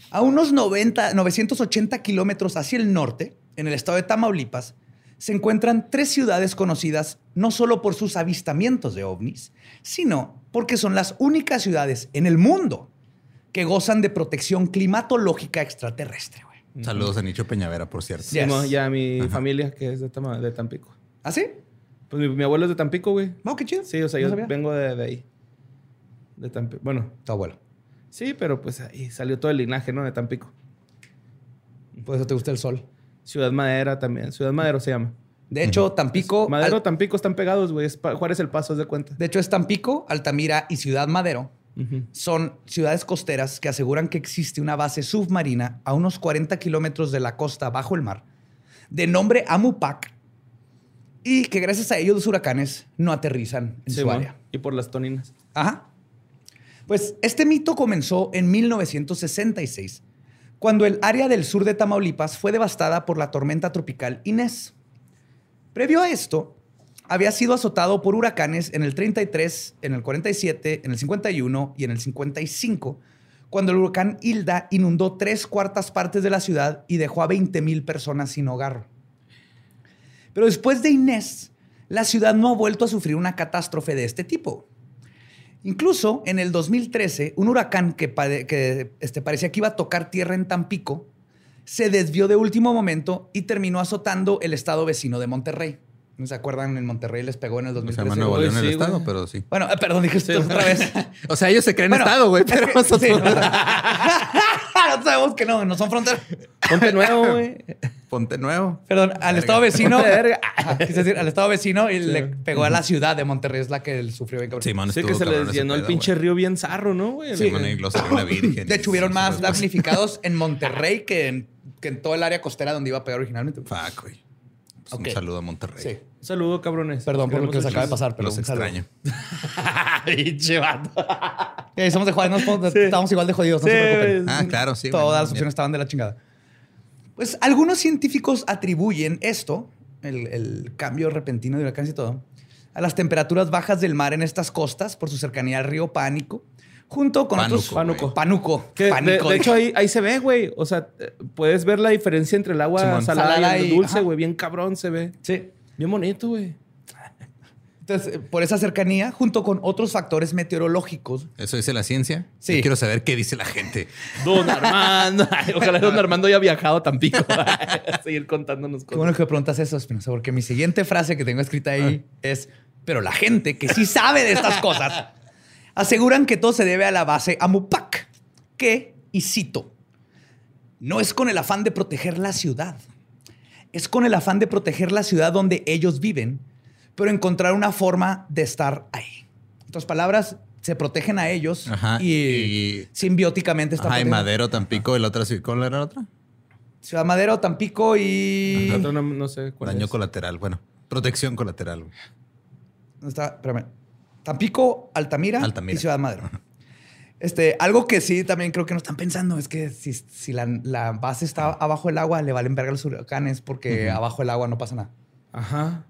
A unos 90, 980 kilómetros hacia el norte, en el estado de Tamaulipas, se encuentran tres ciudades conocidas no solo por sus avistamientos de ovnis, sino porque son las únicas ciudades en el mundo que gozan de protección climatológica extraterrestre. güey. Saludos a Nicho Peñavera, por cierto. Yes. Sí, ya mi familia, que es de, Tama- de Tampico. ¿Ah, sí? Pues mi, mi abuelo es de Tampico, güey. Oh, qué chido. Sí, o sea, No yo sabía. vengo de, de ahí. De Tampico. Bueno, Tu abuelo. sí, pero pues ahí salió todo el linaje, ¿no? De Tampico. Por eso te gusta el sol. Ciudad Madera también. Ciudad Madero se llama. De hecho, Tampico. Madero, Al- Tampico están pegados, güey. Es Juárez el Paso, haz de cuenta. de hecho, es Tampico, Altamira y Ciudad Madero. Son ciudades costeras que aseguran que existe una base submarina a unos 40 kilómetros de la costa bajo el mar, de nombre Amupac, y que gracias a ellos los huracanes no aterrizan en Sí, su área. Y por las toninas. Ajá. Pues este mito comenzó en 1966, cuando el área del sur de Tamaulipas fue devastada por la tormenta tropical Inés. Previo a esto, había sido azotado por huracanes en el 33, en el 47, en el 51 y en el 55, cuando el huracán Hilda inundó tres cuartas partes de la ciudad y dejó a 20 mil personas sin hogar. Pero después de Inés, la ciudad no ha vuelto a sufrir una catástrofe de este tipo. Incluso en el 2013, un huracán que, este, parecía que iba a tocar tierra en Tampico se desvió de último momento y terminó azotando el estado vecino de Monterrey. ¿No se acuerdan? En Monterrey les pegó en el Se 2013. llama Nuevo güey, León el sí, estado, güey. pero sí. Bueno, eh, perdón, dije esto otra vez. *laughs* O sea, ellos se creen Bueno, estado, güey, pero nosotros... sí. Nosotros *laughs* sabemos que no, no son fronteras. Ponte nuevo, güey. Ponte nuevo. Perdón, al Verga. estado vecino. Ajá, *laughs* quise decir, al estado vecino y le pegó a la ciudad de Monterrey, es la que él sufrió bien cabrón. Simón Sí, estuvo que se les llenó el pinche río bien zarro, ¿no, güey? Sí, bueno, y lo salió una virgen. De hecho, hubieron más damnificados en Monterrey que en, que en todo el área costera donde iba a pegar originalmente. Fuck, güey. Pues. Un saludo a Monterrey. Sí. Un saludo, cabrones. Perdón por lo que les acaba de pasar, pero Los un saludo. extraño. *laughs* Pinche vato. Eh, somos de Juárez, no, Sí. estábamos igual de jodidos, no Sí, se preocupen. Ah, claro, sí. Todas las opciones estaban de la chingada. Pues algunos científicos atribuyen esto, el, el cambio repentino de huracanes y todo, a las temperaturas bajas del mar en estas costas por su cercanía al río Pánico, junto con otros... Pánuco, Pánuco. Pánuco. Que, de, Pánico. de hecho, ahí, ahí se ve, güey. O sea, eh, puedes ver la diferencia entre el agua Simón. salada, Salada y el dulce, güey. Bien cabrón se ve. Sí. Bien bonito, güey. Entonces, eh, por esa cercanía, junto con otros factores meteorológicos, Eso dice la ciencia. Sí. Yo quiero saber qué dice la gente. *laughs* Don Armando. Ay, ojalá Don Armando haya viajado a Tampico. *laughs* a seguir contándonos Qué cosas. bueno que preguntas eso, Espinosa, porque mi siguiente frase que tengo escrita ahí es, pero la gente que sí sabe de estas cosas aseguran que todo se debe a la base Amupac, que, y cito, no es con el afán de proteger la ciudad, es con el afán de proteger la ciudad donde ellos viven, pero encontrar una forma de estar ahí. En otras palabras, se protegen a ellos Ajá, y, y- simbióticamente está Ajá, y. Madero, Tampico, y la otra, sí, ¿cuál era la otra? Ciudad Madero, Tampico y... La otra no, no sé cuál Daño es. colateral. Bueno, protección colateral. güey. ¿Dónde está? Espérame. Tampico, Altamira, Altamira. y Ciudad Madero. Este, algo que sí también creo que no están pensando es que si, si la, la base está abajo del agua, le valen verga los huracanes porque abajo del agua no pasa nada. Ajá.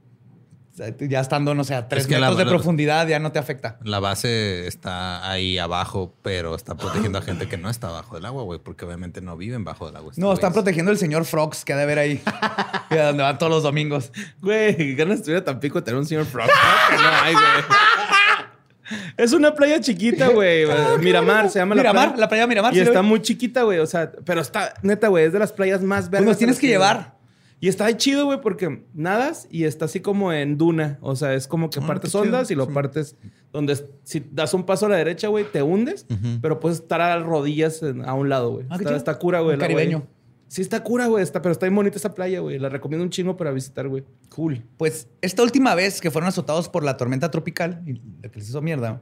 O sea, ya estando, no sé, a tres que la- metros de la- profundidad ya no te afecta. La base está ahí abajo, pero está protegiendo a gente que no está abajo del agua, güey, porque obviamente no viven bajo del agua. No, están protegiendo el señor Frogs que ha de ver ahí. *laughs* y a donde van todos los domingos. Güey, qué ganas estuviera Tampico de tener un señor Frog. No, que no hay, güey. Es una playa chiquita, güey. *laughs* Miramar se llama la playa. la playa Miramar. Y sí está muy chiquita, güey. O sea, pero está, neta, güey, es de las playas más verdes. Pues nos tienes que llevar. Y está chido, güey, porque nadas y está así como en duna. O sea, es como que Ah, partes chido. ondas y lo Sí. partes donde si das un paso a la derecha, güey, te hundes, pero puedes estar a rodillas en- a un lado, güey. Ah, está, cura, güey. Caribeño. Sí, está cura, güey. Está, pero está bien bonita esa playa, güey. La recomiendo un chingo para visitar, güey. Cool. Pues esta última vez que fueron azotados por la tormenta tropical y la que les hizo mierda,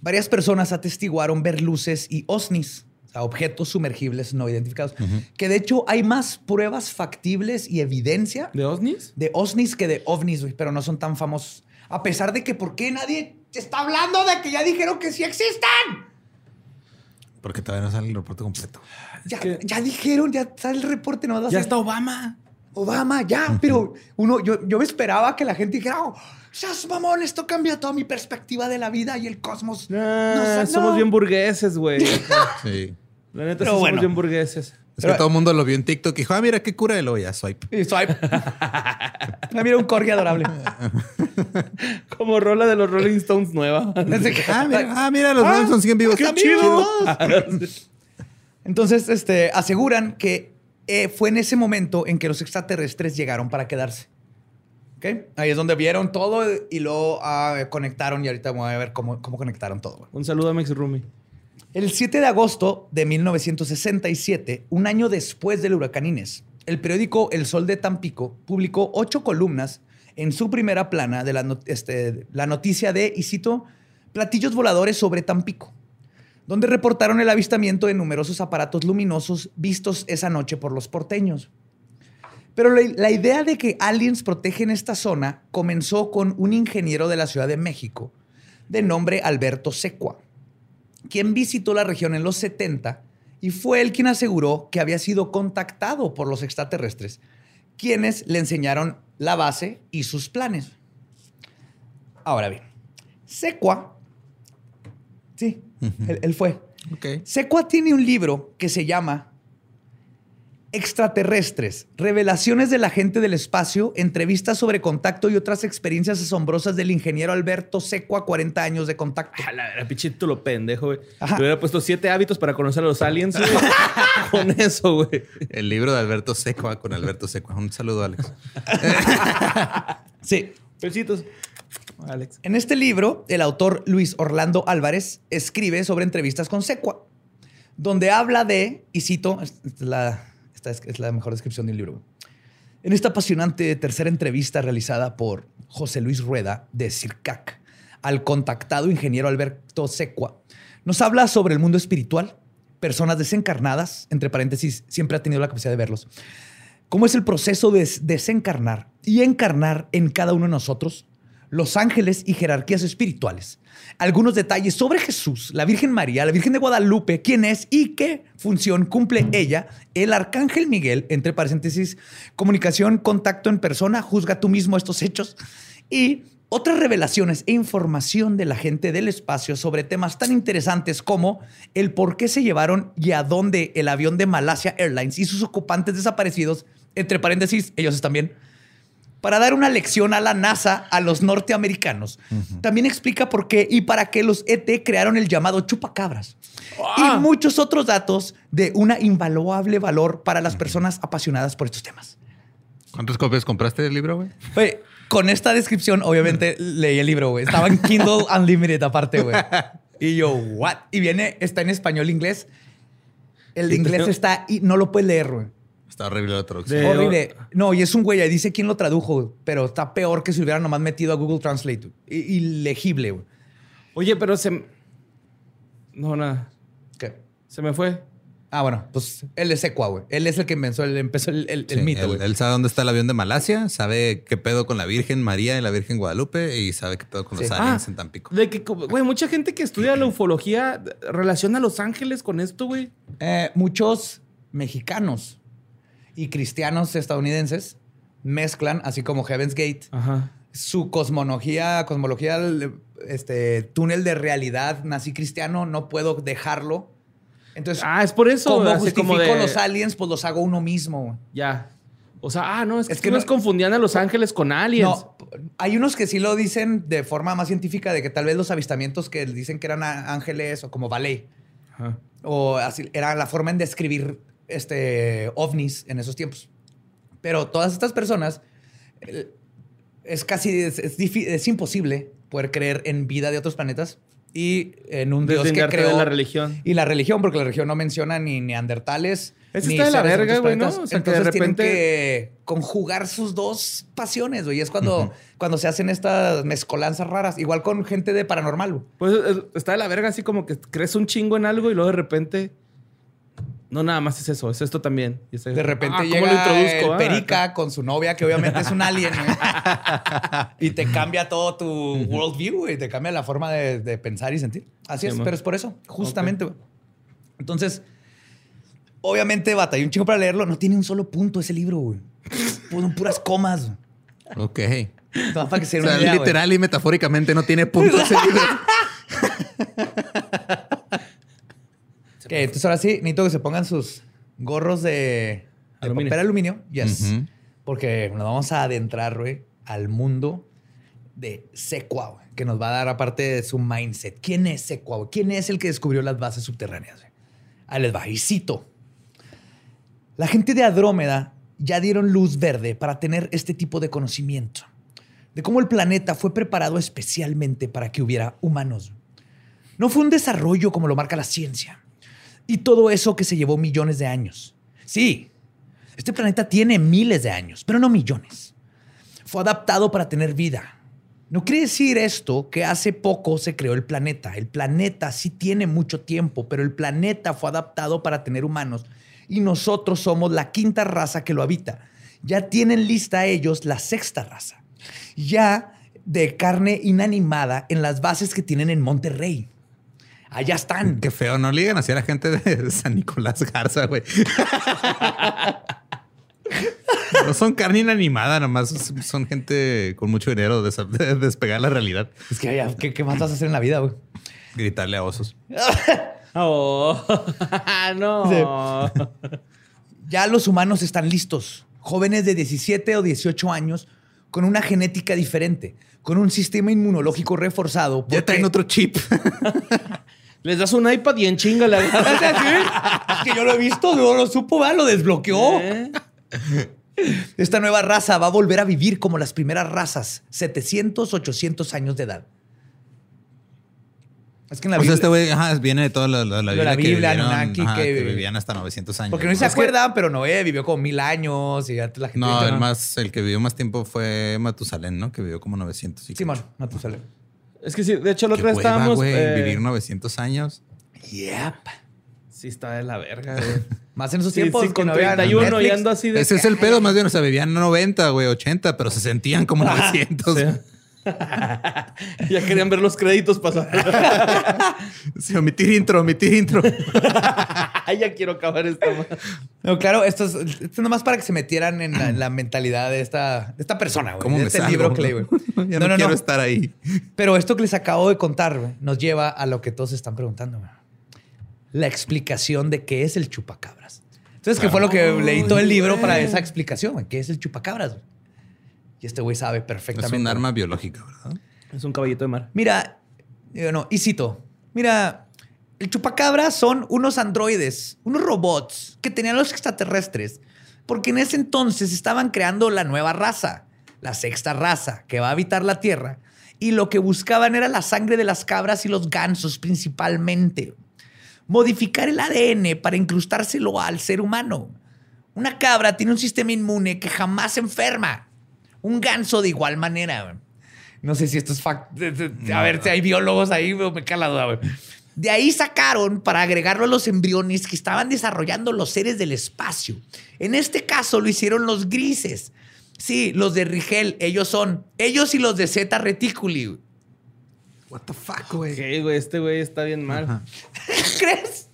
varias personas atestiguaron ver luces y OSNIs, o sea, objetos sumergibles no identificados. Que de hecho hay más pruebas factibles y evidencia ¿De OSNIs? de OSNIs que de OVNIs, güey, pero no son tan famosos. A pesar de que, ¿por qué nadie está hablando de que ya dijeron que sí existen? Porque todavía no sale el reporte completo. Ya, que- ya dijeron, ya sale el reporte, no Ya hacer- está Obama. Obama, ya, pero uno, yo, yo me esperaba que la gente dijera, oh, seas mamón, esto cambia toda mi perspectiva de la vida y el cosmos. No somos no. bien burgueses, güey. *laughs* Sí. La neta, Pero sí bueno. somos bien burgueses. Es Pero- que todo el mundo lo vio en TikTok y dijo, ah, mira qué cura y luego ya swipe. Y swipe. *laughs* Ah, mira, un corgi adorable. *laughs* Como rola de los Rolling Stones nueva. Ah, mira, ah, mira los Rolling siguen vivos. ¡Qué chido! *laughs* Entonces, este, aseguran que eh, fue en ese momento en que los extraterrestres llegaron para quedarse. ¿Ok? Ahí es donde vieron todo y luego ah, conectaron y ahorita voy a ver cómo, cómo conectaron todo. Un saludo a Mix Rumi. El 7 de agosto de 1967, un año después del huracán Inés, el periódico El Sol de Tampico publicó ocho columnas en su primera plana de este, la noticia de, y cito, platillos voladores sobre Tampico, donde reportaron el avistamiento de numerosos aparatos luminosos vistos esa noche por los porteños. Pero la, la idea de que aliens protegen esta zona comenzó con un ingeniero de la Ciudad de México de nombre Alberto Secua quien visitó la región en los 70 y fue él quien aseguró que había sido contactado por los extraterrestres, quienes le enseñaron la base y sus planes. Ahora bien, Secua, sí, él, él fue. Secua tiene un libro que se llama Extraterrestres, Revelaciones de la gente del espacio, entrevistas sobre contacto y otras experiencias asombrosas del ingeniero Alberto Secua, 40 años de contacto. A la, la pichito lo pendejo, güey. Le hubiera puesto siete hábitos para conocer a los aliens, güey. *laughs* Con eso, güey. El libro de Alberto Secua con Alberto Secua. Un saludo, Alex. Sí, Besitos. Alex. En este libro, el autor Luis Orlando Álvarez escribe sobre entrevistas con Secua, donde habla de, y cito, la, es, es la mejor descripción del libro. En esta apasionante tercera entrevista realizada por José Luis Rueda de CIRCAC al contactado ingeniero Alberto Secua, nos habla sobre el mundo espiritual, personas desencarnadas, entre paréntesis, siempre ha tenido la capacidad de verlos, cómo es el proceso de des- desencarnar y encarnar en cada uno de nosotros, los ángeles y jerarquías espirituales. Algunos detalles sobre Jesús, la Virgen María, la Virgen de Guadalupe, quién es y qué función cumple ella, el Arcángel Miguel, entre paréntesis, comunicación, contacto en persona, juzga tú mismo estos hechos y otras revelaciones e información de la gente del espacio sobre temas tan interesantes como el por qué se llevaron y a dónde el avión de Malasia Airlines y sus ocupantes desaparecidos, entre paréntesis, ellos están bien, para dar una lección a la NASA, a los norteamericanos. También explica por qué y para qué los ET crearon el llamado chupacabras. Ah. Y muchos otros datos de una invaluable valor para las personas apasionadas por estos temas. ¿Cuántas copias compraste del libro, güey? Con esta descripción, obviamente leí el libro, güey. Estaba en Kindle *laughs* Unlimited aparte, güey. *laughs* Y yo, ¿what? Y viene, está en español, inglés. El de inglés está y no lo puedes leer, güey. Está horrible la traducción. De- Horrible. No, y es un güey, ahí dice quién lo tradujo, pero está peor que si hubieran nomás metido a Google Translate. Ilegible, güey. Oye, pero se. No, nada. ¿Qué? Se me fue. Ah, bueno, pues él es Secua, güey. Él es el que empezó el, empezó el, el- el mito, él, güey. él sabe dónde está el avión de Malasia, sabe qué pedo con la Virgen María y la Virgen Guadalupe y sabe qué pedo con los Sí. aliens Ah, en Tampico. De que, güey, mucha gente que estudia la ufología relaciona a Los Ángeles con esto, güey. Eh, muchos mexicanos y cristianos estadounidenses mezclan, así como Heaven's Gate, Ajá. su cosmología, cosmología, este túnel de realidad nací cristiano, no puedo dejarlo. Entonces, Ah, es por eso. como justifico como de- los aliens, pues los hago uno mismo. Ya. O sea, ah, no, es que, Es que no no- es confundían a Los Ángeles con aliens. No, hay unos que sí lo dicen de forma más científica, de que tal vez los avistamientos que dicen que eran ángeles o como ballet, Ajá. o así, era la forma en describir este, ovnis en esos tiempos. Pero todas estas personas, eh, es casi, es, es difí- es imposible poder creer en vida de otros planetas y en un Dios que creó de la religión. Y la religión, porque la religión no menciona ni neandertales. Eso ni está de la verga, güey, ¿no? planetas. O sea, que de Entonces tienen repente- que conjugar sus dos pasiones, güey. Es cuando, cuando se hacen estas mezcolanzas raras. Igual con gente de paranormal, güey. Pues es- está de la verga así como que crees un chingo en algo y luego de repente. No, nada más es eso, es esto también. Y es- De repente Ah, ¿cómo llega lo introduzco? el Ah, Perica con su novia, que obviamente es un alien, güey. *laughs* y te cambia todo tu worldview, güey. Te cambia la forma de, de pensar y sentir. Así Sí, es, man. pero es por eso, justamente, güey. Entonces, obviamente batallé un chingo para leerlo. No tiene un solo punto ese libro, güey. Puras comas. güey. Ok. Nomás para que se O sea, idea, güey. literal y metafóricamente no tiene punto ese libro. *laughs* Entonces ahora sí, necesito que se pongan sus gorros de, de Aluminio. papel aluminio. Yes. Porque nos vamos a adentrar, güey, al mundo de Secua, güey, que nos va a dar aparte de su mindset. ¿Quién es Secua, güey? ¿Quién es el que descubrió las bases subterráneas? güey? Ahí les va. Y cito. La gente de Andrómeda ya dieron luz verde para tener este tipo de conocimiento. De cómo el planeta fue preparado especialmente para que hubiera humanos. No fue un desarrollo como lo marca la ciencia. Y todo eso que se llevó millones de años. Sí, este planeta tiene miles de años, pero no millones. Fue adaptado para tener vida. No quiere decir esto que hace poco se creó el planeta. El planeta sí tiene mucho tiempo, pero el planeta fue adaptado para tener humanos y nosotros somos la quinta raza que lo habita. Ya tienen lista ellos la sexta raza. Ya de carne inanimada en las bases que tienen en Monterrey. Allá están. Qué feo, no ligan así a la gente de *laughs* San Nicolás Garza, güey. *laughs* No son carne inanimada, nomás son gente con mucho dinero de, de despegar la realidad. Es que ya, ¿qué, qué más vas a hacer en la vida, güey? Gritarle a osos. *laughs* Oh, no. Ya los humanos están listos. Jóvenes de 17 o 18 años con una genética diferente, con un sistema inmunológico reforzado. Ya traen otro chip. Les das un iPad y en chinga le agarras. *laughs* Es que yo lo he visto, no lo supo, ¿verdad? lo desbloqueó. ¿Eh? Esta nueva raza va a volver a vivir como las primeras razas, 700, 800 años de edad. Es que en la O sea, Biblia- este güey ajá, viene de toda la, la, la De la Biblia, Biblia, que, vivieron, Anunnaki, ajá, que- que vivían hasta 900 años. Porque no se acuerda, pero Noé vivió como mil años y antes la gente... No, el, más, el que vivió más tiempo fue Matusalén, ¿no? Que vivió como 900. y Simón, Matusalén. Es que sí, de hecho, la otra vez estábamos. güey, eh, vivir 900 años. Yep. Sí, está de la verga, *laughs* güey. Más en esos Sí, tiempos con no había 31 y ando así de. Ese es el pedo, más bien. O sea, vivían 90, güey, 80, pero se sentían como 900. Sí. *laughs* ya querían ver los créditos pasar. *laughs* Sí, omitir intro, omitir intro. *laughs* Ya quiero acabar esta. ma- No, claro, esto es, esto es nomás para que se metieran en la, en la mentalidad de esta, de esta persona, güey. ¿Cómo de me este salgo? libro que leí, güey. ya No, no, no, quiero no. estar ahí. Pero esto que les acabo de contar, güey, nos lleva a lo que todos están preguntando, güey. La explicación de qué es el chupacabras. Entonces, ¿qué fue lo que leí todo el libro para esa explicación, güey? ¿Qué es el chupacabras? güey? Y este güey sabe Es perfectamente. un güey. arma biológica, ¿verdad? Es un caballito de mar. Mira, yo no, y cito, mira, el chupacabra son unos androides, unos robots que tenían los extraterrestres, porque en ese entonces estaban creando la nueva raza, la sexta raza, que va a habitar la Tierra, y lo que buscaban era la sangre de las cabras y los gansos principalmente. modificar el ADN para incrustárselo al ser humano. Una cabra tiene un sistema inmune que jamás se enferma. Un ganso de igual manera. güey. No sé si esto es fact. A ver si hay biólogos ahí, me cae la duda. güey. De ahí sacaron para agregarlo a los embriones que estaban desarrollando los seres del espacio. En este caso lo hicieron los grises. Sí, los de Rigel, ellos son. Ellos y los de Zeta Reticuli. What the fuck, güey. Ok, güey, este güey está bien mal. *laughs* ¿Crees?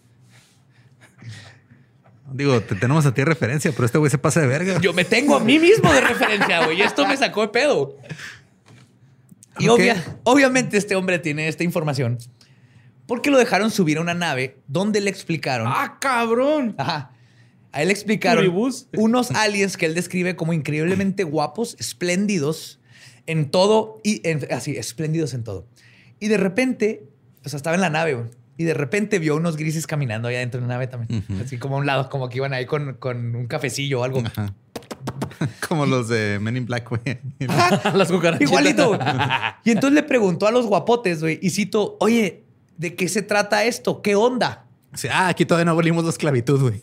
Digo, te tenemos a ti de referencia, pero este güey se pasa de verga. Yo me tengo a mí mismo de referencia, güey. y Esto me sacó de pedo. Y obvia- obviamente este hombre tiene esta información porque lo dejaron subir a una nave donde le explicaron. ¡Ah, cabrón! Ajá. A él le explicaron unos aliens que él describe como increíblemente guapos, espléndidos en todo y en- así, espléndidos en todo. Y de repente, o sea, estaba en la nave, güey. Y de repente vio unos grises caminando allá dentro de la nave también. Así como a un lado, como que iban ahí con, con un cafecillo o algo. Ajá. *laughs* Como los de Men in Black, güey. *laughs* Las cucarachitas. Igualito. Y entonces le preguntó a los guapotes, güey, y cito, oye, ¿de qué se trata esto? ¿Qué onda? Sí, ah, aquí todavía no abolimos la esclavitud, güey.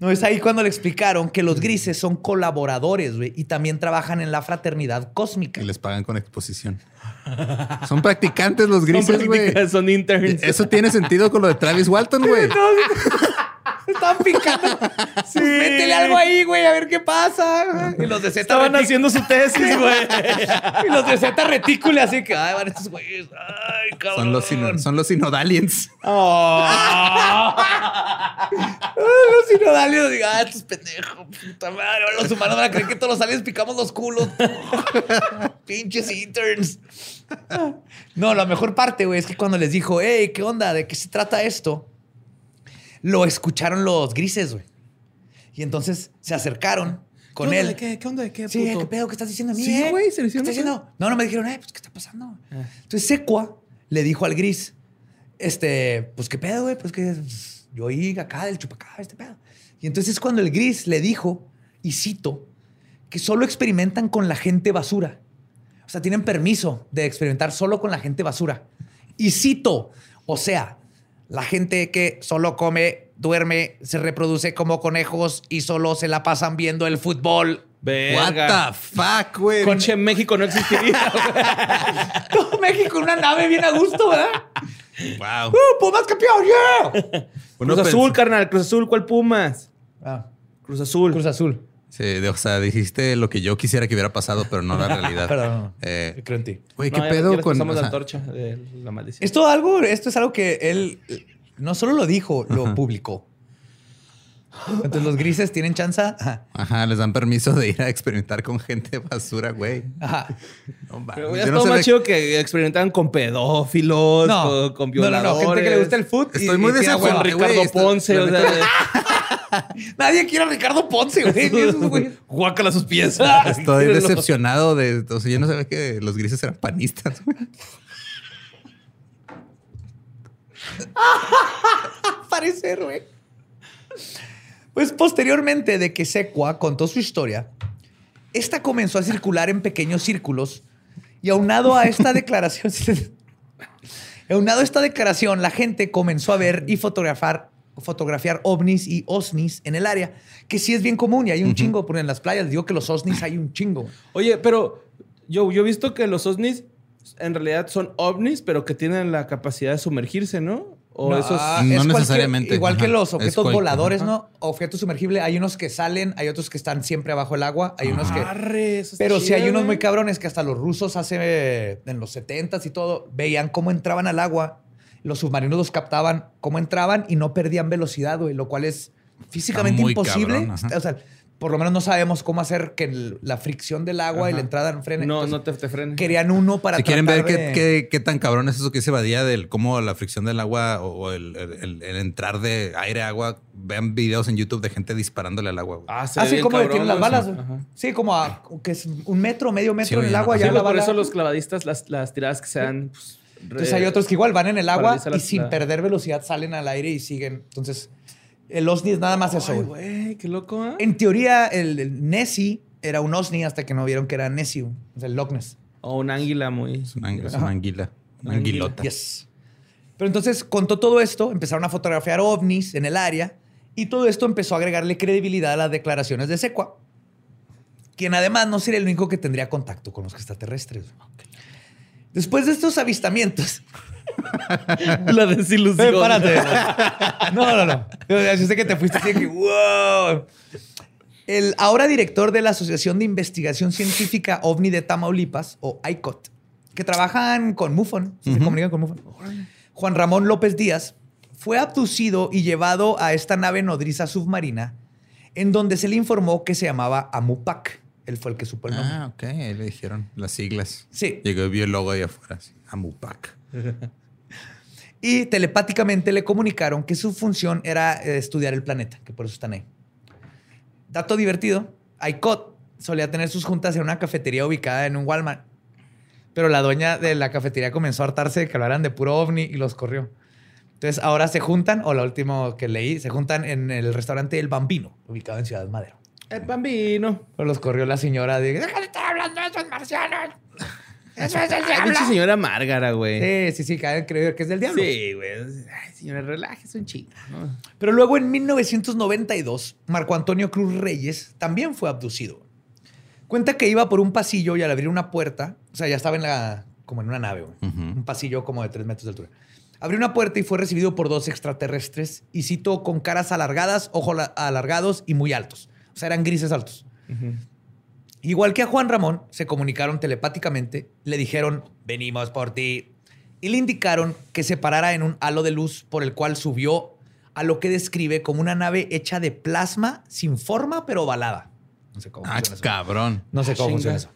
No es ahí cuando le explicaron que los grises son colaboradores, güey, y también trabajan en la fraternidad cósmica. Y les pagan con exposición. *laughs* Son practicantes los grises, güey. son interns. Eso tiene sentido con lo de Travis Walton, güey. *laughs* Están picando. Sí. Métele algo ahí, güey, a ver qué pasa. Y los de Z Estaban retic- haciendo su tesis, güey. Y los de Z retícule, así que, ay, van estos güeyes. Ay, cabrón. Son los, sino- son los sinodaliens. Oh. *laughs* Los sinodalios, digo, ah, estos pendejos, puta madre. Los humanos van a creer que todos los aliens picamos los culos. Pinches interns. No, la mejor parte, güey, es que cuando les dijo, hey, ¿qué onda? ¿De qué se trata esto? Lo escucharon los grises, güey. Y entonces se acercaron con ¿Qué onda él. de qué? ¿Qué onda de qué, Sí, puto? ¿qué pedo? ¿Qué estás diciendo a mí? Sí, eh? güey, se lo ¿Qué estás diciendo? No, no me dijeron, eh, pues, ¿qué está pasando? Ah. Entonces Secua le dijo al gris, este, pues, ¿qué pedo, güey? Pues que yo oí acá del chupacabra, este pedo. Y entonces es cuando el gris le dijo, y cito, que solo experimentan con la gente basura. O sea, tienen permiso de experimentar solo con la gente basura. Y cito, o sea, la gente que solo come, duerme, se reproduce como conejos y solo se la pasan viendo el fútbol. What Verga. the fuck, güey. Conche México no existiría. *laughs* Todo México en una nave bien a gusto, ¿verdad? Wow. ¡Uh, Pumas campeón! ¡Yeah! Cruz Azul, carnal. Cruz Azul, ¿cuál Pumas? Ah, Cruz Azul. Cruz Azul. Sí, de- o sea, dijiste lo que yo quisiera que hubiera pasado, pero no la realidad. *laughs* Perdón. Eh, Creo en ti. Güey, ¿qué No, pedo con. o la antorcha de la maldición. Esto algo, esto es algo que él no solo lo dijo, lo publicó. Entonces los grises tienen chance. Ajá. Ajá, les dan permiso de ir a experimentar con gente basura, güey. Ajá. No, Pero yo ya no todo más de- chido que experimentaban con pedófilos, No. con, con no, no, violadores. no, gente que le gusta el food. y- Estoy muy y desacuerdo. hueva. Con Güey, Ricardo esto- Ponce, la o sea, *laughs* Nadie quiere a Ricardo Ponce, güey. Güey. *laughs* guácala sus piezas. *laughs* Estoy decepcionado de. O sea, yo no sabía que los grises eran panistas, güey. parecer, güey. Pues posteriormente de que Secua contó su historia, esta comenzó a circular en pequeños círculos y aunado a esta *laughs* declaración, *laughs* aunado a esta declaración, la gente comenzó a ver y fotografiar, fotografiar ovnis y osnis en el área, que sí es bien común y hay un chingo, porque en las playas digo que los osnis hay un chingo. Oye, pero yo, yo he visto que los ovnis en realidad son ovnis, pero que tienen la capacidad de sumergirse, ¿no? O No, esos... No cualquier- necesariamente. igual que los objetos voladores, ajá. ¿no? Objetos sumergibles, hay unos que salen, hay otros que están siempre abajo del agua, hay unos que... Arre, Pero sí chido, hay unos muy cabrones que hasta los rusos hace en los 70s y todo, veían cómo entraban al agua, los submarinos los captaban, cómo entraban y no perdían velocidad, güey, lo cual es físicamente imposible. cabrón, o sea, por lo menos no sabemos cómo hacer que el- la fricción del agua y la entrada no frene. No, Entonces, no te, te frenes. Querían uno para Si quieren ver qué, qué- qué tan cabrón es eso que se evadía del cómo la fricción del agua o, o el, el- entrar de aire a agua, vean videos en YouTube de gente disparándole al agua. güey. Ah, se bien como detienen las balas. Sí, como a, que es un metro, medio metro Sí, en el agua, no. ya Sí, la por bala. eso los clavadistas, las, las tiradas que se dan... pues, re- Entonces hay otros que igual van en el agua la- y sin la- perder velocidad salen al aire y siguen. Entonces, el OSNI es nada más eso. Ay, güey. güey, qué loco, ¿eh? En teoría, el, el Nessie era un OSNI hasta que no vieron que era Nessie, o sea, el Loch Ness. O un águila muy... Es una, es Ajá. una anguila, una anguilota. Yes. Pero entonces contó todo esto, empezaron a fotografiar ovnis en el área y todo esto empezó a agregarle credibilidad a las declaraciones de Secua, quien además no sería el único que tendría contacto con los extraterrestres. Después de estos avistamientos, *laughs* La desilusión. Eh, párate. No, no, no. Yo, sé que te fuiste así que, wow. El ahora director de la Asociación de Investigación Científica OVNI de Tamaulipas, o ICOT, que trabajan con MUFON, se comunican con MUFON. Juan Ramón López Díaz, fue abducido y llevado a esta nave nodriza submarina, en donde se le informó que se llamaba Amupac. Él fue el que supo el nombre. Ah, ok. Ahí le dijeron las siglas. Sí. Llegó y vio el logo ahí afuera. Así, Amupac. *laughs* Y telepáticamente le comunicaron que su función era eh, estudiar el planeta, que por eso están ahí. Dato divertido, ICOT solía tener sus juntas en una cafetería ubicada en un Walmart. Pero la dueña de la cafetería comenzó a hartarse de que hablaran de puro ovni y los corrió. Entonces ahora se juntan, o lo último que leí, se juntan en el restaurante El Bambino, ubicado en Ciudad Madero. El bambino. Pero los corrió la señora de, deja de estar hablando de esos marcianos. Eso es el diablo. pinche señora Márgara, güey. Sí, sí, sí, cada vez creo que es del diablo. Sí, güey. Ay, señora, relájese un chingo. ¿no? Pero luego en 1992, Marco Antonio Cruz Reyes también fue abducido. Cuenta que iba por un pasillo y al abrir una puerta, o sea, ya estaba en la, como en una nave, güey, un pasillo como de tres metros de altura. Abrió una puerta y fue recibido por dos extraterrestres, y cito, con caras alargadas, ojos la- alargados y muy altos. O sea, eran grises altos. Igual que a Juan Ramón, se comunicaron telepáticamente, le dijeron, venimos por ti, y le indicaron que se parara en un halo de luz por el cual subió a lo que describe como una nave hecha de plasma sin forma pero ovalada. No sé cómo Ah, funciona eso. cabrón. No sé cómo Chinga. funciona eso.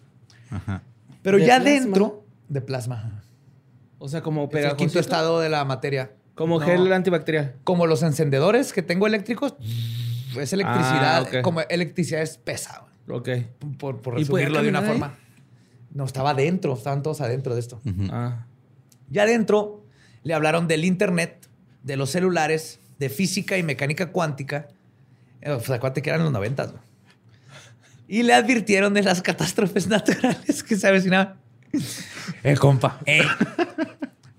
Ajá. Pero ¿De ya plasma? dentro de plasma. O sea, como Es el quinto estado de la materia. Como No. gel antibacterial. Como los encendedores que tengo eléctricos, es electricidad, Ah, como electricidad espesa, güey, Ok. por, por ¿Y podía resumirlo de una ahí? forma. No, estaba adentro, estaban todos adentro de esto. Ah. Ya adentro le hablaron del internet, de los celulares, de física y mecánica cuántica. Eh, Pues acuérdate que eran los noventas. Y le advirtieron de las catástrofes naturales que se avecinaban. Eh, compa, eh,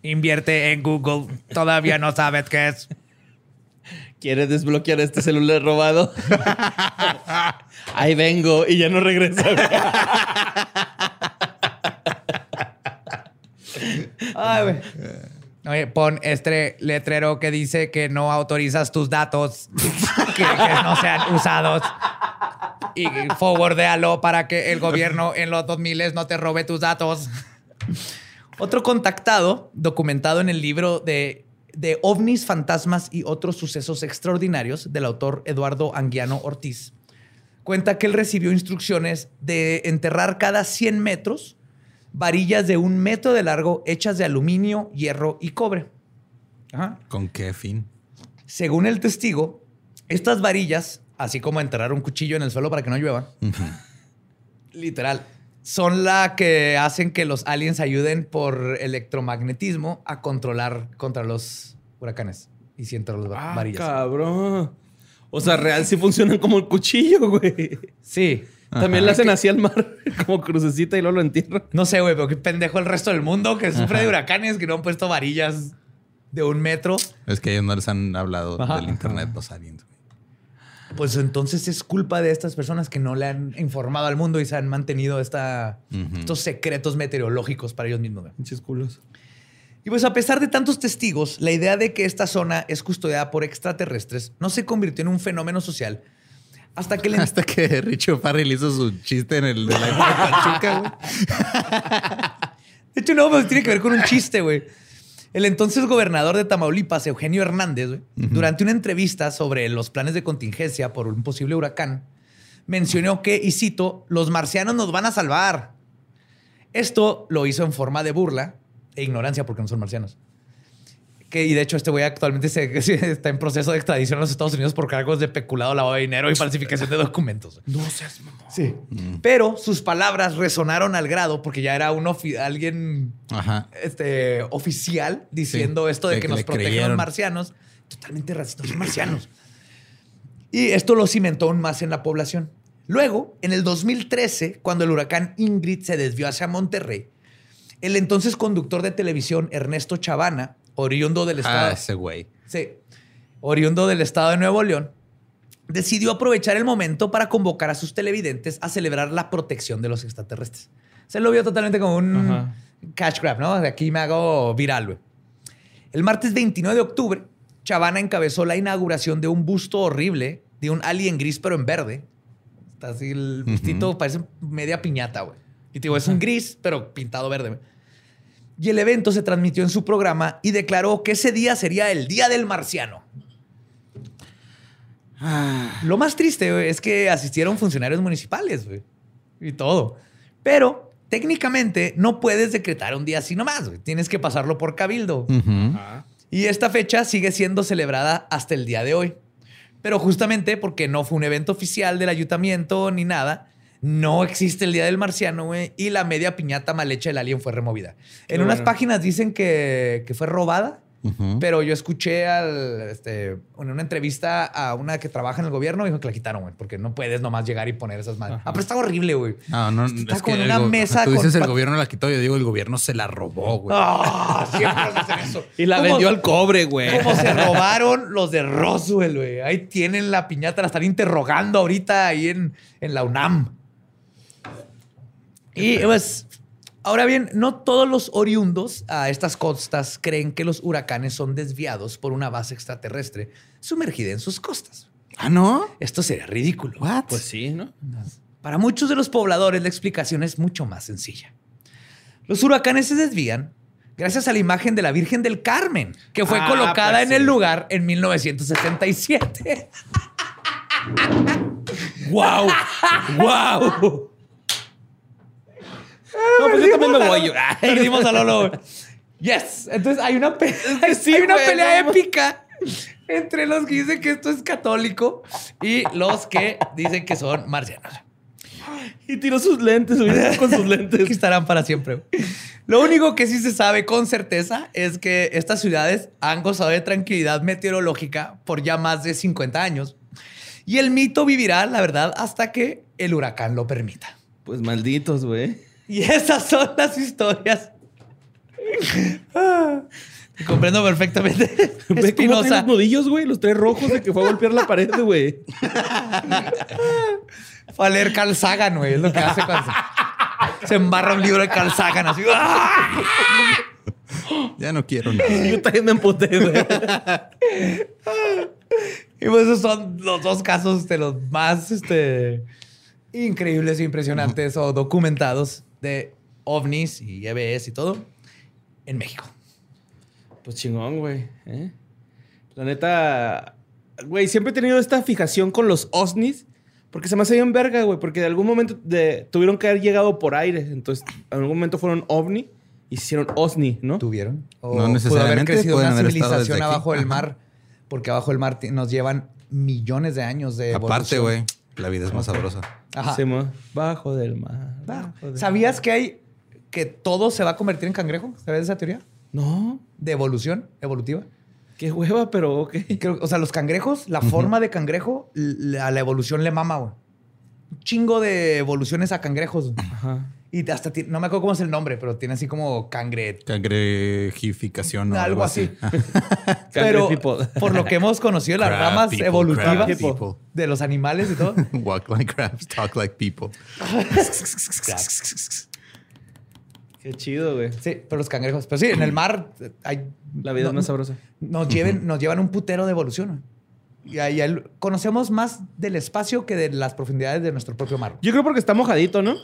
invierte en Google. Todavía no sabes qué es. ¿Quieres desbloquear este celular robado? Ahí vengo y ya no regresa. Ay, güey. Oye, pon este letrero que dice que no autorizas tus datos *laughs* que, que no sean usados. Y forwardéalo para que el gobierno en los 2000 no te robe tus datos. Otro contactado, documentado en el libro de, de OVNIs, fantasmas y otros sucesos extraordinarios del autor Eduardo Anguiano Ortiz, cuenta que él recibió instrucciones de enterrar cada 100 metros varillas de un metro de largo hechas de aluminio, hierro y cobre. Ajá. ¿Con qué fin? Según el testigo, estas varillas, así como enterrar un cuchillo en el suelo para que no llueva, literal, son la que hacen que los aliens ayuden por electromagnetismo a controlar contra los huracanes y sí entre las Ah, varillas. cabrón. O sea, real sí funcionan como el cuchillo, güey. Sí. También le hacen así al mar, *laughs* como crucecita y luego lo entierran. No sé, güey, pero qué pendejo el resto del mundo que sufre de huracanes que no han puesto varillas de un metro. Es que ellos no les han hablado Ajá. del internet, los aliens. Pues entonces es culpa de estas personas que no le han informado al mundo y se han mantenido esta, estos secretos meteorológicos para ellos mismos. Pinches culos. Y pues a pesar de tantos testigos, la idea de que esta zona es custodiada por extraterrestres no se convirtió en un fenómeno social hasta que le... *laughs* Hasta que Richo Farrell hizo su chiste en el de la de Pachuca, güey. De hecho, no, pues tiene que ver con un chiste, güey. El entonces gobernador de Tamaulipas, Eugenio Hernández, durante una entrevista sobre los planes de contingencia por un posible huracán, mencionó que, y cito, los marcianos nos van a salvar. Esto lo hizo en forma de burla e ignorancia porque no son marcianos. Que, y de hecho, este güey actualmente se- *laughs* se- está en proceso de extradición a los Estados Unidos por cargos de peculado, lavado de dinero y falsificación de documentos. No seas Sí. Pero sus palabras resonaron al grado porque ya era un ofi- alguien Ajá. este, oficial diciendo Sí, esto de de que, que nos protegen los marcianos. Totalmente racistas, son marcianos. Y esto lo cimentó aún más en la población. Luego, en el 2013, cuando el huracán Ingrid se desvió hacia Monterrey, el entonces conductor de televisión Ernesto Chavana oriundo del estado. Ah, ese güey. Sí. Oriundo del estado de Nuevo León, decidió aprovechar el momento para convocar a sus televidentes a celebrar la protección de los extraterrestres. Se lo vio totalmente como un Ajá. cash grab, ¿no? De aquí me hago viral, güey. El martes 29 de octubre, Chavana encabezó la inauguración de un busto horrible de un alien gris pero en verde. Está así el bustito, parece media piñata, güey. Y te digo, es un gris pero pintado verde. güey. Y el evento se transmitió en su programa y declaró que ese día sería el Día del Marciano. Lo más triste es que asistieron funcionarios municipales y todo. Pero técnicamente no puedes decretar un día así nomás. Tienes que pasarlo por cabildo. Y esta fecha sigue siendo celebrada hasta el día de hoy. Pero justamente porque no fue un evento oficial del ayuntamiento ni nada, no existe el Día del Marciano, güey, y la media piñata mal hecha del alien fue removida. En unas páginas dicen que, que fue robada, pero yo escuché al, este, en una entrevista a una que trabaja en el gobierno y dijo que la quitaron, güey, porque no puedes nomás llegar y poner esas madres. Ah, pero está horrible, güey. No, no, Está es que el una mesa Tú con dices el pat- gobierno la quitó, yo digo el gobierno se la robó, güey. Ah, siempre hacen eso. *laughs* Y la ¿Cómo- vendió al cobre, güey. Como se robaron los de Roswell, güey. Ahí tienen la piñata, la están interrogando ahorita ahí en, en la UNAM. Y pues, ahora bien, no todos los oriundos a estas costas creen que los huracanes son desviados por una base extraterrestre sumergida en sus costas. Ah, ¿no? Esto sería ridículo. What? Pues sí, ¿no? Para muchos de los pobladores, la explicación es mucho más sencilla. Los huracanes se desvían gracias a la imagen de la Virgen del Carmen, que fue Ah, colocada pues en el lugar en 1977. ¡Wow! ¡Wow! No, pues yo también me voy. yo. *laughs* Perdimos a Lolo. *laughs* Yes. Entonces hay una, pe- sí, hay una güey, pelea épica entre los que dicen que esto es católico y los que dicen que son marcianos. Y tiró sus lentes, *laughs* con sus que lentes. estarán para siempre. Lo único que sí se sabe con certeza es que estas ciudades han gozado de tranquilidad meteorológica por ya más de 50 años. Y el mito vivirá, la verdad, hasta que el huracán lo permita. Pues malditos, güey. Y esas son las historias. *laughs* Comprendo perfectamente. Ve cómo los nudillos, güey. Los tres rojos de que fue a golpear la pared, güey. *laughs* Fue a leer Carl Sagan, güey. Es lo que hace cuando se, se embarra un libro de Carl Sagan. Así. *laughs* Ya no quiero nada. Yo también me emputé, güey. Y pues esos son los dos casos de los más este, increíbles e impresionantes o documentados de ovnis y EBS y todo en México. Pues chingón, güey. ¿eh? La neta, güey, siempre he tenido esta fijación con los OSNIs. Porque se me hace bien verga, güey. Porque de algún momento de- tuvieron que haber llegado por aire. Entonces, en algún momento fueron OVNI y se hicieron OSNI, ¿no? ¿Tuvieron? O No pudo haber necesariamente, crecido una haber civilización abajo del mar. Porque abajo del mar nos llevan millones de años de Aparte, güey, la vida es más sabrosa. Ajá. Mo- Bajo del mar. Bajo del ¿Sabías que hay que todo se va a convertir en cangrejo? ¿Sabes esa teoría? No. De evolución evolutiva. Qué hueva, pero ok. Creo- o sea, los cangrejos, la forma de cangrejo, a la evolución le mama, güey. Un chingo de evoluciones a cangrejos. Ajá. Y hasta, no me acuerdo cómo es el nombre, pero tiene así como cangre. Cangrejificación o algo así. *laughs* Pero por lo que hemos conocido, las Crab ramas people, evolutivas de los animales y todo. *laughs* Walk like crabs, talk like people. *laughs* Qué chido, güey. Sí, pero los cangrejos. Pero sí, en el mar eh, hay. La vida no- es más sabrosa. Nos, lleven, nos llevan un putero de evolución. Y ahí conocemos más del espacio que de las profundidades de nuestro propio mar. Yo creo porque está mojadito, ¿no?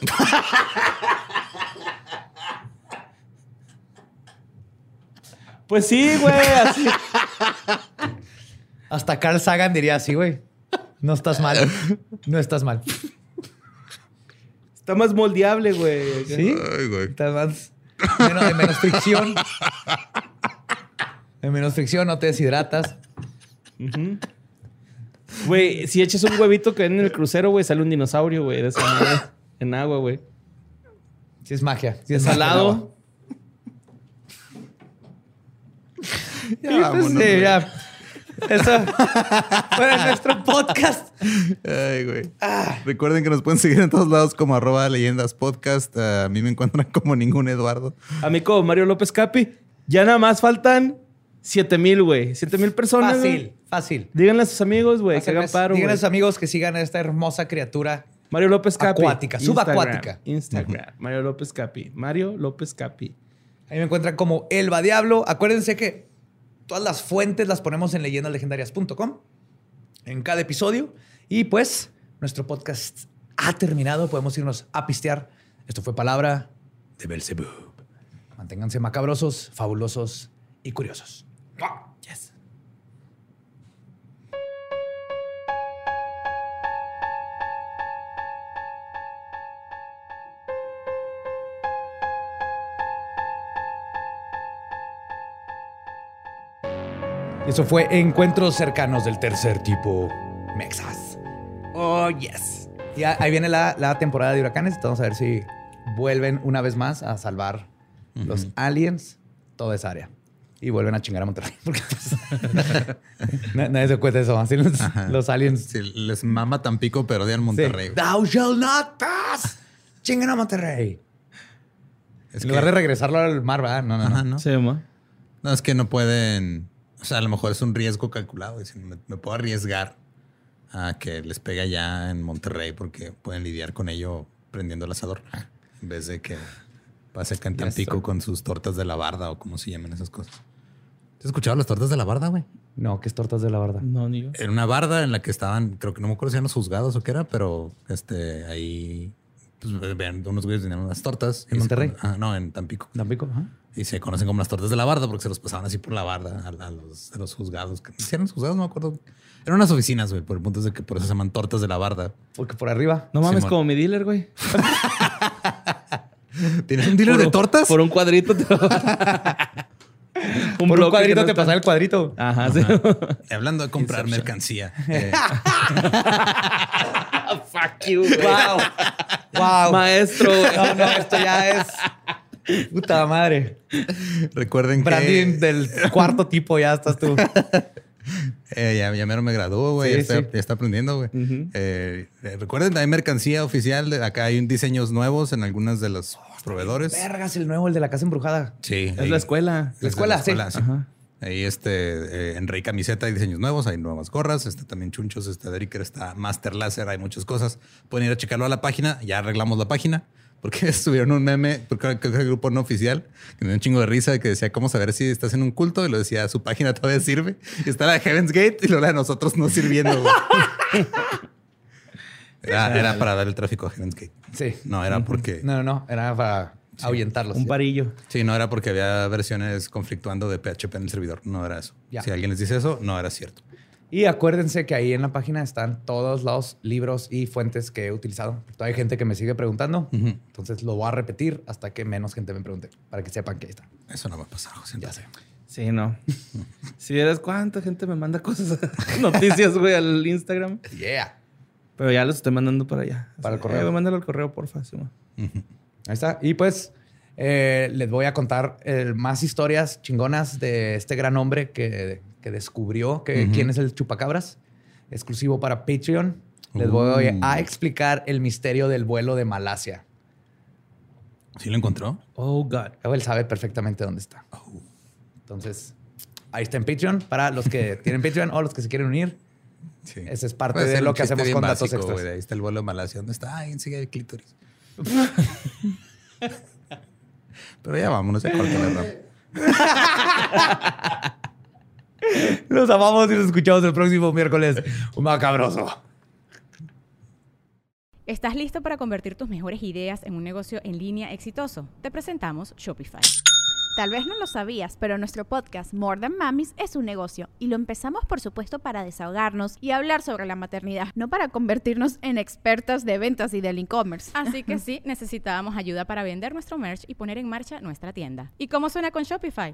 pues sí, güey. así. Hasta Carl Sagan diría así, güey. No estás mal. No estás mal. Está más moldeable, güey. ¿Sí? Ay, güey. Estás más. Menos, hay menos fricción. Hay menos fricción, no te deshidratas. Güey, si echas un huevito que ven en el crucero, güey, sale un dinosaurio, güey, de esa madre. En agua, güey. Sí, es magia. Sí, Es salado. *laughs* Ya, Sí, pues, vámonos, sí, ya. Eso fue nuestro podcast. Ay, güey. Recuerden que nos pueden seguir en todos lados como arroba leyendas podcast. Ah, a mí me encuentran como ningún Eduardo. Amigo Mario López Capi. Ya nada más faltan 7 mil, güey. 7 mil personas. Fácil, güey. Fácil. Díganle a sus amigos, güey, que hagan paro, Díganle a sus amigos que sigan a esta hermosa criatura. Mario López Capi. Acuática, subacuática. Instagram. Instagram. Mario López Capi. Mario López Capi. Ahí me encuentran como Elba Diablo. Acuérdense que todas las fuentes las ponemos en leyendaslegendarias.com en cada episodio. Y pues, nuestro podcast ha terminado. Podemos irnos a pistear. Esto fue Palabra de Belzebub. Manténganse macabrosos, fabulosos y curiosos. Eso fue Encuentros cercanos del tercer tipo Mexas. Oh, yes. Y ahí viene la, la temporada de huracanes. Vamos a ver si vuelven una vez más a salvar los aliens toda esa área. Y vuelven a chingar a Monterrey. *laughs* Porque pues, *laughs* na- nadie se cuenta eso. Así los, los aliens. Sí, les mama Tampico, pero odian Monterrey. Sí. Thou shall not pass. Chingan a Monterrey. Es en lugar que- de regresarlo al mar, ¿verdad? No, no, no. Ajá, ¿no? Sí, ma. No, es que no pueden. O sea, a lo mejor es un riesgo calculado. Dicen, me, me puedo arriesgar a que les pegue allá en Monterrey porque pueden lidiar con ello prendiendo el asador. En vez de que pase acá en Tampico con sus tortas de la barda o como se llaman esas cosas. ¿Te has escuchado las tortas de la barda, güey? No, que es tortas de la verdad. No, ni yo. Era una barda en la que estaban, creo que no me acuerdo si eran los juzgados o qué era, pero este ahí pues, vean, unos güeyes tenían unas tortas. ¿En se Monterrey? con- ah, no, en Tampico. Tampico, ajá. Y se conocen como las tortas de la barda porque se los pasaban así por la barda a, a los, a los juzgados. ¿Sí eran los juzgados? No me acuerdo. Eran unas oficinas, güey. Por el punto es de que por eso se llaman tortas de la barda. Porque por arriba. No mames, como mi dealer, güey. *laughs* ¿Tienes un dealer Por de tortas? Por un cuadrito. te- *laughs* un por un cuadrito que no te está- pasa el cuadrito. Ajá, sí. *laughs* Hablando de comprar mercancía. eh, Fuck you, güey. Wow. Wow. Maestro, güey. No, no, esto ya es. Puta madre. recuerden que... Branding *laughs* del cuarto tipo, ya estás tú. Eh, ya, ya mero me graduó, güey. Sí, ya, está, sí. ya está aprendiendo, güey. Eh, eh, recuerden, hay mercancía oficial. Acá hay diseños nuevos en algunas de los proveedores. Vergas, el nuevo, el de la casa embrujada. Sí. Es ahí- la escuela. La escuela, sí. Ajá. Ahí este, eh, en Rey Camiseta hay diseños nuevos, hay nuevas gorras, este también chunchos, este Dericker está Master Láser, hay muchas cosas. Pueden ir a checarlo a la página, ya arreglamos la página, porque *laughs* subieron un meme, porque creo que el grupo no oficial, que me dio un chingo de risa, que decía cómo saber si estás en un culto, y lo decía, su página todavía sirve, y está la de Heaven's Gate, y lo la de nosotros no sirviendo. *laughs* Era, era para dar el tráfico a Heaven's Gate. Sí. No, era porque... No, no, no. Era para ahuyentarlos. Un parillo. Sí, no era porque había versiones conflictuando de PHP en el servidor. No era eso. Ya. Si alguien les dice eso, no era cierto. Y acuérdense que ahí en la página están todos los libros y fuentes que he utilizado. Todavía hay gente que me sigue preguntando. Entonces lo voy a repetir hasta que menos gente me pregunte. Para que sepan que ahí está. Eso no va a pasar, José. Ya sé. Sí, no. *laughs* si vieras cuánta gente me manda cosas, *laughs* noticias, güey, al Instagram. Yeah. Pero ya los estoy mandando para allá. Para el Eh, correo. güey, mándalo al correo, porfa. sí. Ahí está. Y pues eh, les voy a contar eh, más historias chingonas de este gran hombre que, que descubrió que, quién es el chupacabras. Exclusivo para Patreon. Les voy Uh. a explicar el misterio del vuelo de Malasia. ¿Sí lo encontró? Oh, God. Luego Él sabe perfectamente dónde está. Entonces, ahí está en Patreon para los que *laughs* tienen Patreon o los que se quieren unir. Sí. Ese es parte Puede de lo que hacemos con datos básico, extras. Ahí está el vuelo de Malasia. ¿Dónde está? Ahí enseguida el clítoris. *laughs* Pero ya vámonos, ya corta la. *laughs* *laughs* Los amamos y los escuchamos el próximo miércoles. Un macabroso. ¿Estás listo para convertir tus mejores ideas en un negocio en línea exitoso? Te presentamos Shopify. Tal vez no lo sabías, pero nuestro podcast More Than Mamis es un negocio y lo empezamos por supuesto para desahogarnos y hablar sobre la maternidad, no para convertirnos en expertas de ventas y del e-commerce. Así que *laughs* sí, necesitábamos ayuda para vender nuestro merch y poner en marcha nuestra tienda. ¿Y cómo suena con Shopify?